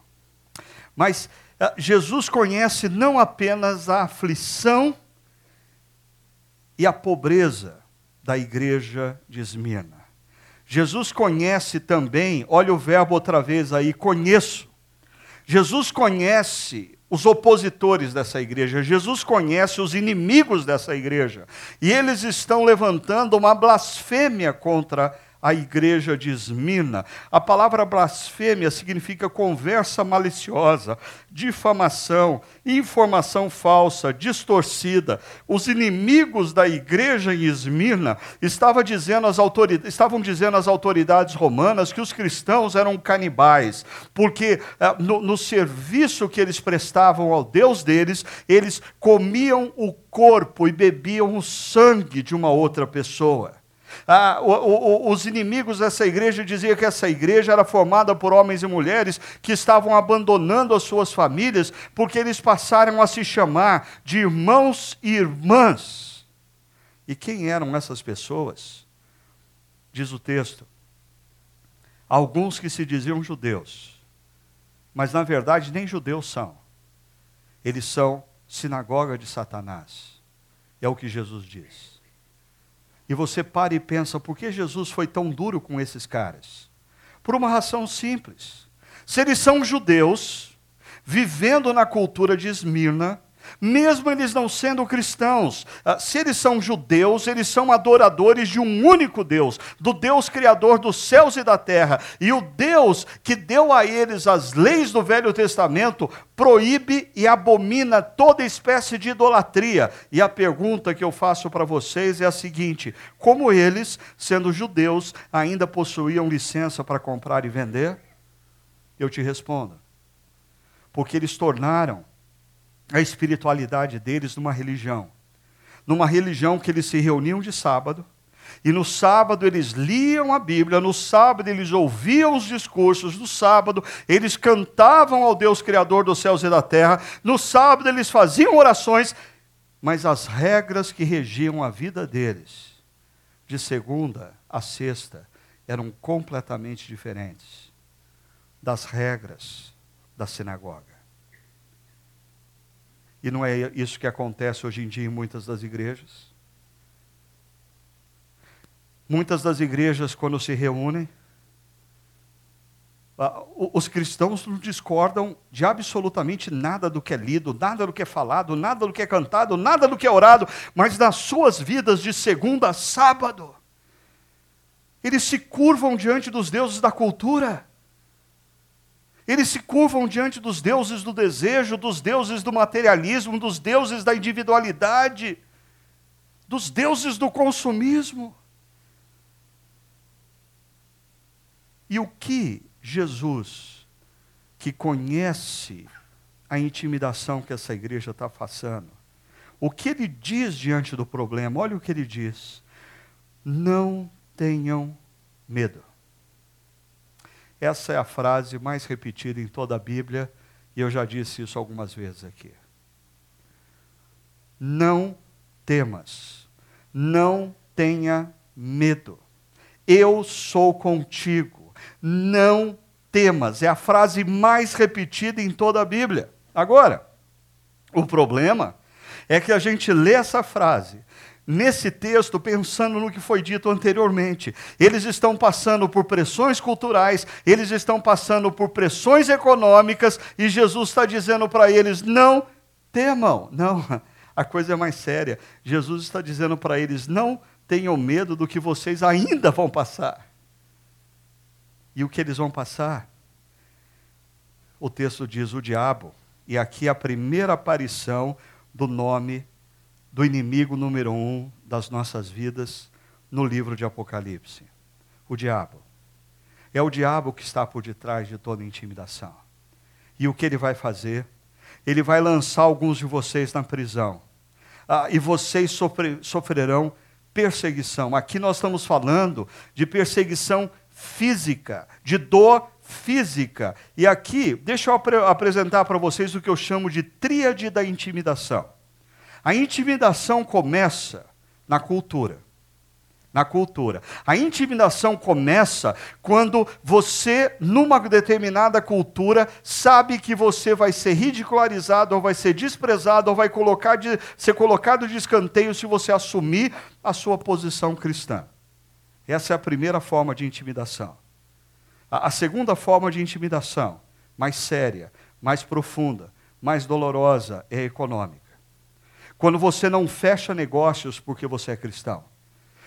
Mas uh, Jesus conhece não apenas a aflição e a pobreza da igreja de Esmirna. Jesus conhece também, olha o verbo outra vez aí, conheço. Jesus conhece os opositores dessa igreja, Jesus conhece os inimigos dessa igreja, e eles estão levantando uma blasfêmia contra a igreja de Esmina. A palavra blasfêmia significa conversa maliciosa, difamação, informação falsa, distorcida. Os inimigos da igreja em Esmina estavam dizendo às autoridades, estavam dizendo às autoridades romanas que os cristãos eram canibais, porque eh, no, no serviço que eles prestavam ao Deus deles, eles comiam o corpo e bebiam o sangue de uma outra pessoa. Ah, o, o, os inimigos dessa igreja diziam que essa igreja era formada por homens e mulheres que estavam abandonando as suas famílias porque eles passaram a se chamar de irmãos e irmãs. E quem eram essas pessoas? Diz o texto. Alguns que se diziam judeus, mas na verdade nem judeus são. Eles são sinagoga de Satanás. É o que Jesus diz. E você para e pensa, por que Jesus foi tão duro com esses caras? Por uma razão simples. Se eles são judeus, vivendo na cultura de Esmirna, mesmo eles não sendo cristãos, ah, se eles são judeus, eles são adoradores de um único Deus, do Deus criador dos céus e da terra. E o Deus que deu a eles as leis do Velho Testamento proíbe e abomina toda espécie de idolatria. E a pergunta que eu faço para vocês é a seguinte: como eles, sendo judeus, ainda possuíam licença para comprar e vender? Eu te respondo. Porque eles tornaram a espiritualidade deles numa religião. Numa religião que eles se reuniam de sábado, e no sábado eles liam a Bíblia, no sábado eles ouviam os discursos, no sábado eles cantavam ao Deus Criador dos céus e da terra, no sábado eles faziam orações, mas as regras que regiam a vida deles, de segunda a sexta, eram completamente diferentes das regras da sinagoga. E não é isso que acontece hoje em dia em muitas das igrejas. Muitas das igrejas, quando se reúnem, os cristãos não discordam de absolutamente nada do que é lido, nada do que é falado, nada do que é cantado, nada do que é orado, mas nas suas vidas de segunda a sábado, eles se curvam diante dos deuses da cultura. Eles se curvam diante dos deuses do desejo, dos deuses do materialismo, dos deuses da individualidade, dos deuses do consumismo. E o que Jesus, que conhece a intimidação que essa igreja está passando, o que ele diz diante do problema? Olha o que ele diz. Não tenham medo. Essa é a frase mais repetida em toda a Bíblia, e eu já disse isso algumas vezes aqui. Não temas, não tenha medo. Eu sou contigo. Não temas. É a frase mais repetida em toda a Bíblia. Agora, o problema é que a gente lê essa frase nesse texto pensando no que foi dito anteriormente. Eles estão passando por pressões culturais, eles estão passando por pressões econômicas e Jesus está dizendo para eles: não temam. Não, a coisa é mais séria. Jesus está dizendo para eles: não tenham medo do que vocês ainda vão passar. E o que eles vão passar? O texto diz: o diabo. E aqui a primeira aparição do nome do inimigo número um das nossas vidas no livro de Apocalipse: o diabo. É o diabo que está por detrás de toda intimidação. E o que ele vai fazer? Ele vai lançar alguns de vocês na prisão. Ah, e vocês sofre, sofrerão perseguição. Aqui nós estamos falando de perseguição física, de dor física. E aqui, deixa eu ap apresentar para vocês o que eu chamo de tríade da intimidação. A intimidação começa na cultura. Na cultura. A intimidação começa quando você, numa determinada cultura, sabe que você vai ser ridicularizado, ou vai ser desprezado, ou vai colocar de, ser colocado de escanteio se você assumir a sua posição cristã. Essa é a primeira forma de intimidação. A, a segunda forma de intimidação, mais séria, mais profunda, mais dolorosa, é econômica. Quando você não fecha negócios porque você é cristão.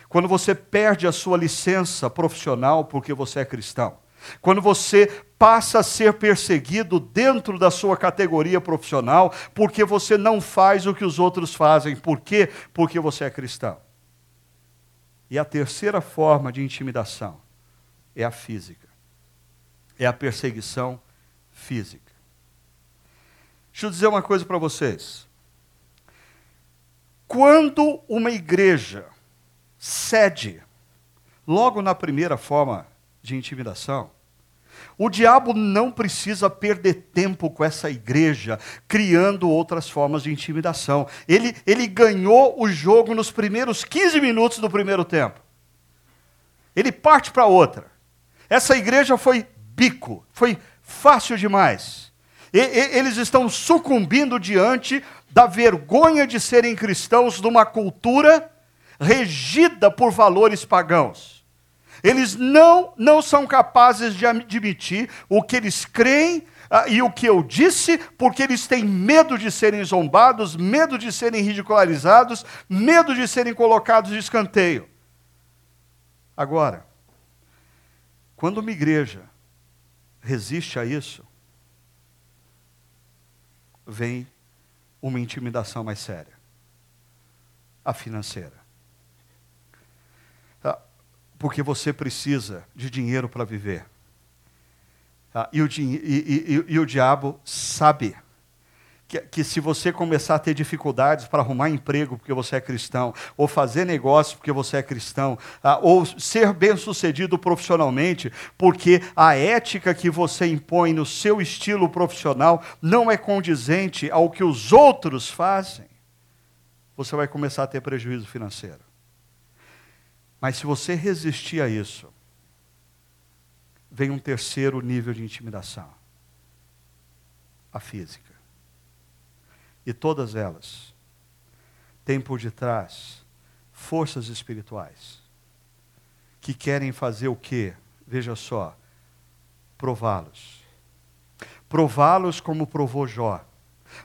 Quando você perde a sua licença profissional porque você é cristão. Quando você passa a ser perseguido dentro da sua categoria profissional porque você não faz o que os outros fazem. Por quê? Porque você é cristão. E a terceira forma de intimidação é a física. É a perseguição física. Deixa eu dizer uma coisa para vocês. Quando uma igreja cede, logo na primeira forma de intimidação, o diabo não precisa perder tempo com essa igreja, criando outras formas de intimidação. Ele, ele ganhou o jogo nos primeiros 15 minutos do primeiro tempo. Ele parte para outra. Essa igreja foi bico, foi fácil demais. E, e, eles estão sucumbindo diante da vergonha de serem cristãos numa cultura regida por valores pagãos. Eles não, não são capazes de admitir o que eles creem ah, e o que eu disse, porque eles têm medo de serem zombados, medo de serem ridicularizados, medo de serem colocados de escanteio. Agora, quando uma igreja resiste a isso, vem uma intimidação mais séria a financeira. Ah, porque você precisa de dinheiro para viver. Ah, e, o, e, e, e o diabo sabe que, que, se você começar a ter dificuldades para arrumar emprego porque você é cristão, ou fazer negócio porque você é cristão, ah, ou ser bem-sucedido profissionalmente, porque a ética que você impõe no seu estilo profissional não é condizente ao que os outros fazem, você vai começar a ter prejuízo financeiro. Mas se você resistir a isso, vem um terceiro nível de intimidação: a física. E todas elas têm por detrás forças espirituais que querem fazer o quê? Veja só, prová-los. Prová-los como provou Jó.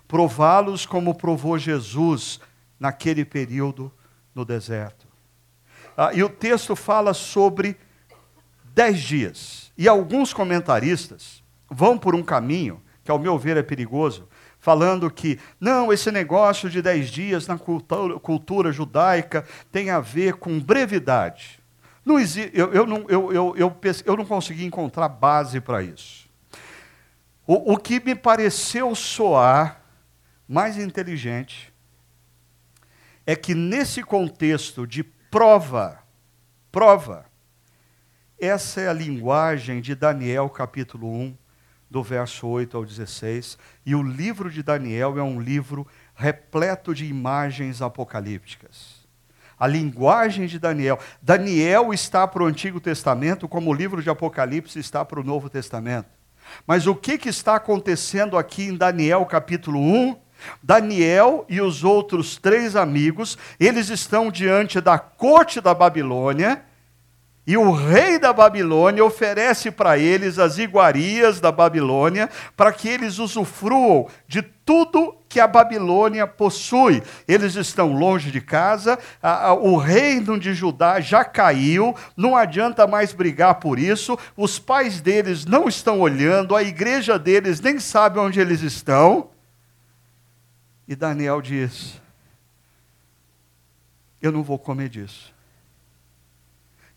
Prová-los como provou Jesus naquele período no deserto. Ah, e o texto fala sobre dez dias. E alguns comentaristas vão por um caminho, que ao meu ver é perigoso, falando que, não, esse negócio de dez dias na cultura, cultura judaica tem a ver com brevidade. Não eu, eu, não, eu, eu, eu, eu não consegui encontrar base para isso. O, o que me pareceu soar mais inteligente é que nesse contexto de prova, prova, essa é a linguagem de Daniel capítulo 1, do verso 8 ao 16. E o livro de Daniel é um livro repleto de imagens apocalípticas. a linguagem de Daniel. Daniel está para o Antigo Testamento como o livro de Apocalipse está para o Novo Testamento. Mas o que, que está acontecendo aqui em Daniel capítulo 1? Daniel e os outros três amigos, eles estão diante da corte da Babilônia, e o rei da Babilônia oferece para eles as iguarias da Babilônia, para que eles usufruam de tudo que a Babilônia possui. Eles estão longe de casa, a, a, o reino de Judá já caiu, não adianta mais brigar por isso, os pais deles não estão olhando, a igreja deles nem sabe onde eles estão. E Daniel diz: Eu não vou comer disso.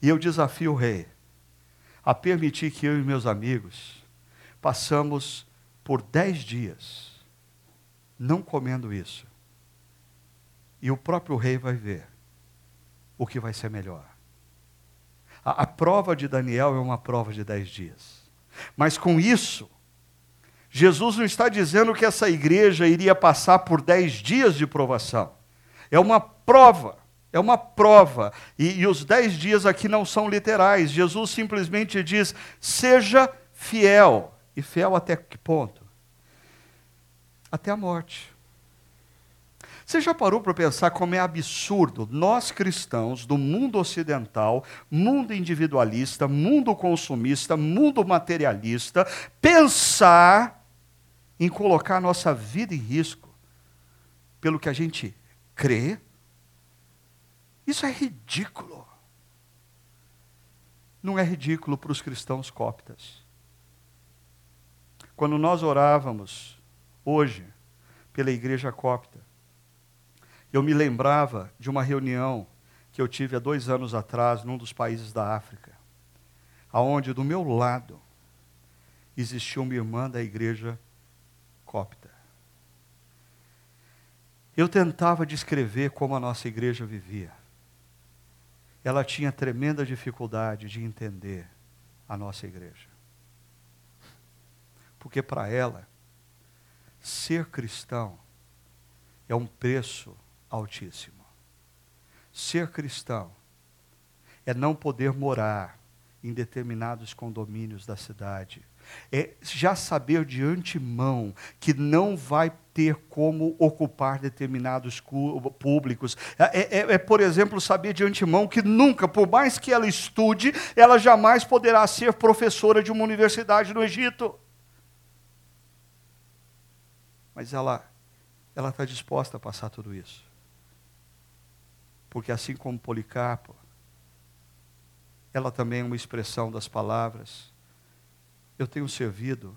E eu desafio o rei a permitir que eu e meus amigos passamos por dez dias não comendo isso. E o próprio rei vai ver o que vai ser melhor. A, a prova de Daniel é uma prova de dez dias. Mas com isso, Jesus não está dizendo que essa igreja iria passar por dez dias de provação. É uma prova, é uma prova. E, e os dez dias aqui não são literais. Jesus simplesmente diz: seja fiel. E fiel até que ponto? Até a morte. Você já parou para pensar como é absurdo nós cristãos do mundo ocidental, mundo individualista, mundo consumista, mundo materialista, pensar em colocar nossa vida em risco pelo que a gente crê, isso é ridículo. Não é ridículo para os cristãos coptas. Quando nós orávamos hoje pela igreja copta, eu me lembrava de uma reunião que eu tive há dois anos atrás num dos países da África, aonde do meu lado existia uma irmã da igreja cópita. Eu tentava descrever como a nossa igreja vivia. Ela tinha tremenda dificuldade de entender a nossa igreja. Porque para ela, ser cristão é um preço altíssimo. Ser cristão é não poder morar em determinados condomínios da cidade é já saber de antemão que não vai ter como ocupar determinados públicos. É, é, é, por exemplo, saber de antemão que nunca, por mais que ela estude, ela jamais poderá ser professora de uma universidade no Egito. Mas ela ela está disposta a passar tudo isso. Porque assim como Policarpo, ela também é uma expressão das palavras eu tenho servido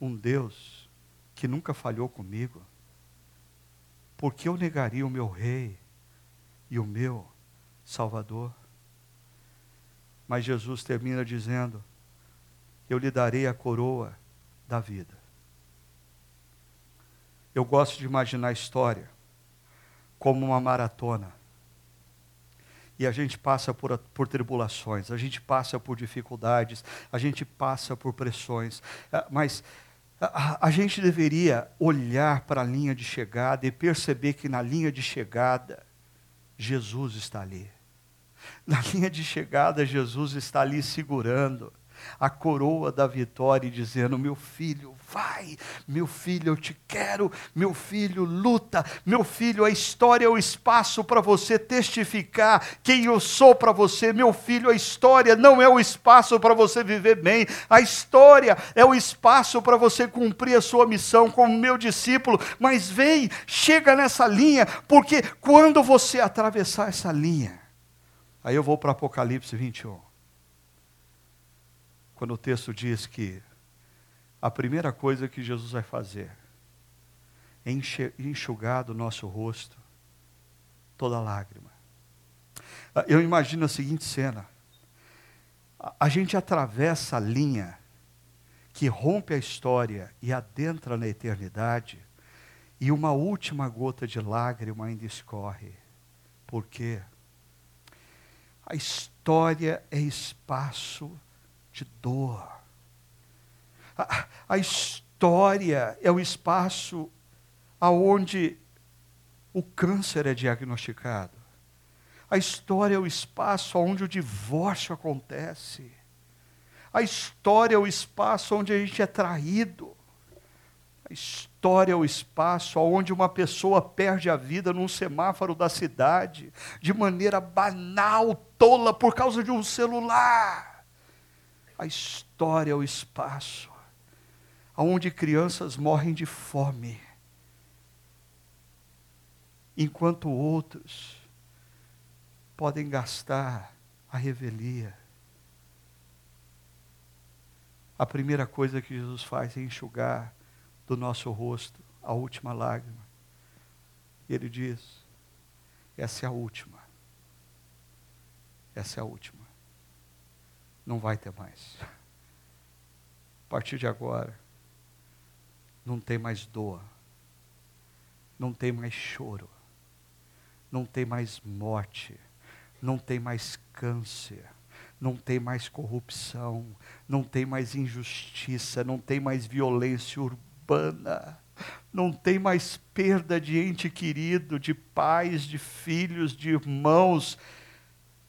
um Deus que nunca falhou comigo. Porque eu negaria o meu rei e o meu Salvador? Mas Jesus termina dizendo: Eu lhe darei a coroa da vida. Eu gosto de imaginar a história como uma maratona e a gente passa por, por tribulações, a gente passa por dificuldades, a gente passa por pressões, ah, mas a, a gente deveria olhar para a linha de chegada e perceber que na linha de chegada, Jesus está ali. Na linha de chegada, Jesus está ali segurando a coroa da vitória e dizendo: Meu filho, vai, meu filho, eu te quero, meu filho, luta, meu filho, a história é o espaço para você testificar quem eu sou para você, meu filho, a história não é o espaço para você viver bem, a história é o espaço para você cumprir a sua missão como meu discípulo, mas vem, chega nessa linha, porque quando você atravessar essa linha, aí eu vou para Apocalipse 21 quando o texto diz que a primeira coisa que Jesus vai fazer é enxugar do nosso rosto toda lágrima. Ah, eu imagino a seguinte cena: a gente atravessa a linha que rompe a história e adentra na eternidade, e uma última gota de lágrima ainda escorre. Por quê? A história é espaço de dor. A, a história é o espaço aonde o câncer é diagnosticado. A história é o espaço onde o divórcio acontece. A história é o espaço onde a gente é traído. A história é o espaço onde uma pessoa perde a vida num semáforo da cidade, de maneira banal, tola, por causa de um celular. A história é o espaço onde crianças morrem de fome, enquanto outros podem gastar a revelia a primeira coisa que Jesus faz é enxugar do nosso rosto a última lágrima. Ele diz: essa é a última. Essa é a última. Não vai ter mais. A partir de agora, não tem mais dor, não tem mais choro, não tem mais morte, não tem mais câncer, não tem mais corrupção, não tem mais injustiça, não tem mais violência urbana, não tem mais perda de ente querido, de pais, de filhos, de irmãos.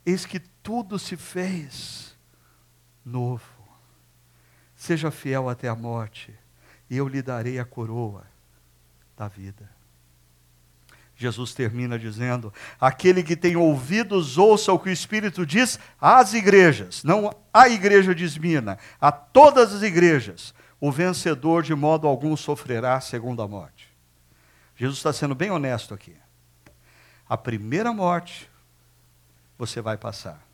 Eis que tudo se fez novo. Seja fiel até a morte, e eu lhe darei a coroa da vida. Jesus termina dizendo: Aquele que tem ouvidos, ouça o que o Espírito diz às igrejas, não à igreja de Esmina, a todas as igrejas. O vencedor de modo algum sofrerá segundo a morte. Jesus está sendo bem honesto aqui. A primeira morte você vai passar.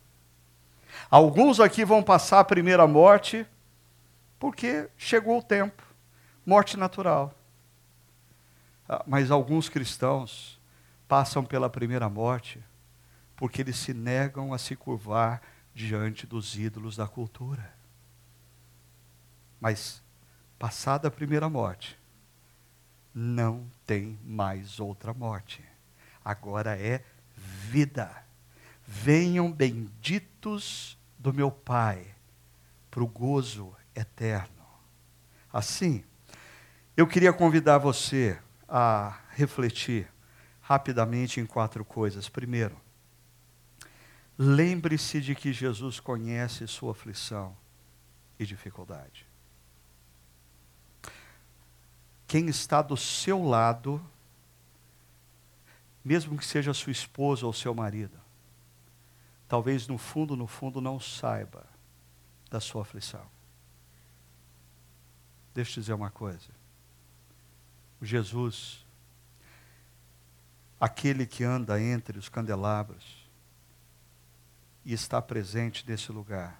Alguns aqui vão passar a primeira morte porque chegou o tempo morte natural. Ah, mas alguns cristãos passam pela primeira morte porque eles se negam a se curvar diante dos ídolos da cultura. Mas, passada a primeira morte, não tem mais outra morte. Agora é vida. Venham benditos do meu Pai para o gozo eterno. Assim, eu queria convidar você a refletir rapidamente em quatro coisas. Primeiro, lembre-se de que Jesus conhece sua aflição e dificuldade. Quem está do seu lado, mesmo que seja sua esposa ou seu marido, talvez no fundo, no fundo, não saiba da sua aflição. Deixa eu te dizer uma coisa. Jesus, aquele que anda entre os candelabros e está presente nesse lugar,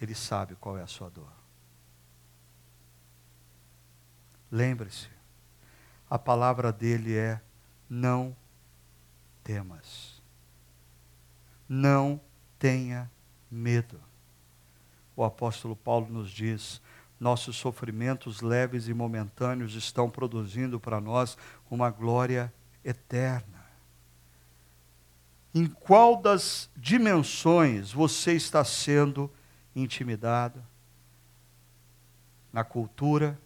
ele sabe qual é a sua dor. Lembre-se, a palavra dele é: não temas. Não tenha medo. O apóstolo Paulo nos diz: nossos sofrimentos leves e momentâneos estão produzindo para nós uma glória eterna. Em qual das dimensões você está sendo intimidado? Na cultura,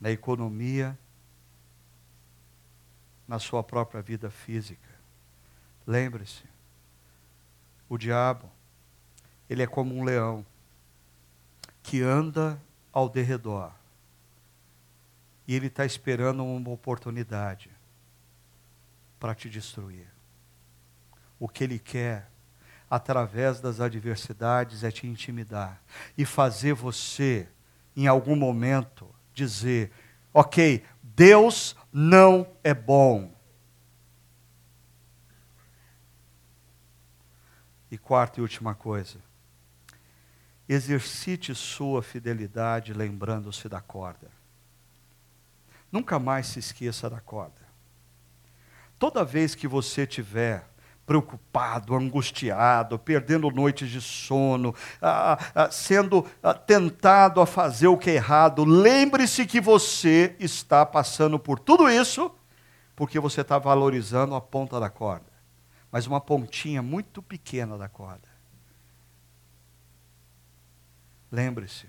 na economia, na sua própria vida física. Lembre-se, o diabo, ele é como um leão que anda ao derredor. E ele está esperando uma oportunidade para te destruir. O que ele quer, através das adversidades, é te intimidar e fazer você, em algum momento, dizer: ok, Deus não é bom. E quarta e última coisa exercite sua fidelidade lembrando-se da corda. Nunca mais se esqueça da corda. Toda vez que você tiver preocupado, angustiado, perdendo noites de sono, ah, ah, sendo ah, tentado a fazer o que é errado, lembre-se que você está passando por tudo isso porque você está valorizando a ponta da corda, mas uma pontinha muito pequena da corda. Lembre-se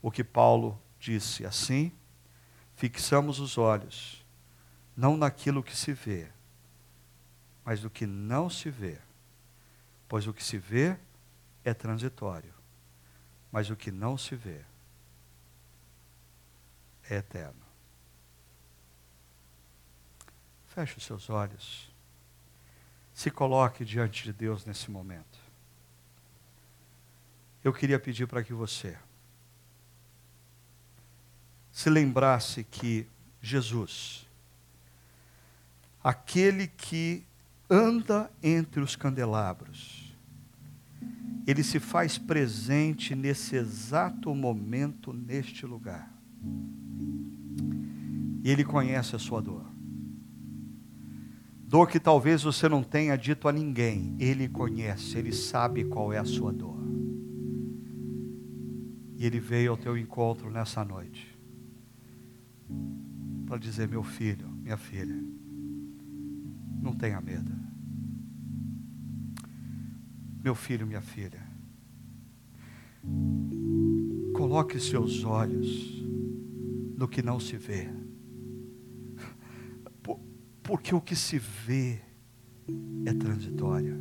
o que Paulo disse assim: fixamos os olhos, não naquilo que se vê, mas do que não se vê. Pois o que se vê é transitório, mas o que não se vê é eterno. Feche os seus olhos. Se coloque diante de Deus nesse momento. Eu queria pedir para que você se lembrasse que Jesus, aquele que anda entre os candelabros, ele se faz presente nesse exato momento, neste lugar. E ele conhece a sua dor. Dor que talvez você não tenha dito a ninguém, ele conhece, ele sabe qual é a sua dor. E ele veio ao teu encontro nessa noite para dizer: meu filho, minha filha, não tenha medo. Meu filho, minha filha, coloque seus olhos no que não se vê, porque o que se vê é transitório.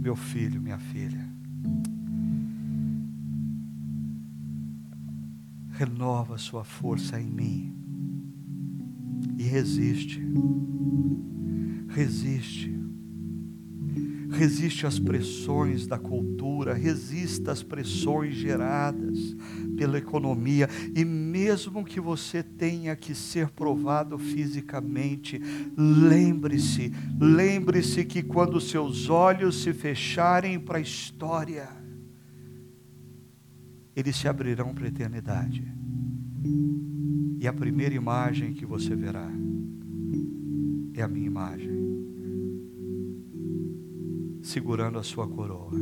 Meu filho, minha filha, renova sua força em mim. E resiste. Resiste. Resiste às pressões da cultura, resista às pressões geradas pela economia, e mesmo que você tenha que ser provado fisicamente, lembre-se, lembre-se que quando seus olhos se fecharem para a história, eles se abrirão para a eternidade. E a primeira imagem que você verá é a minha imagem, segurando a sua coroa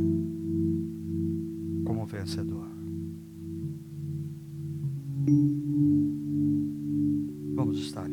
como vencedor. Vamos estar.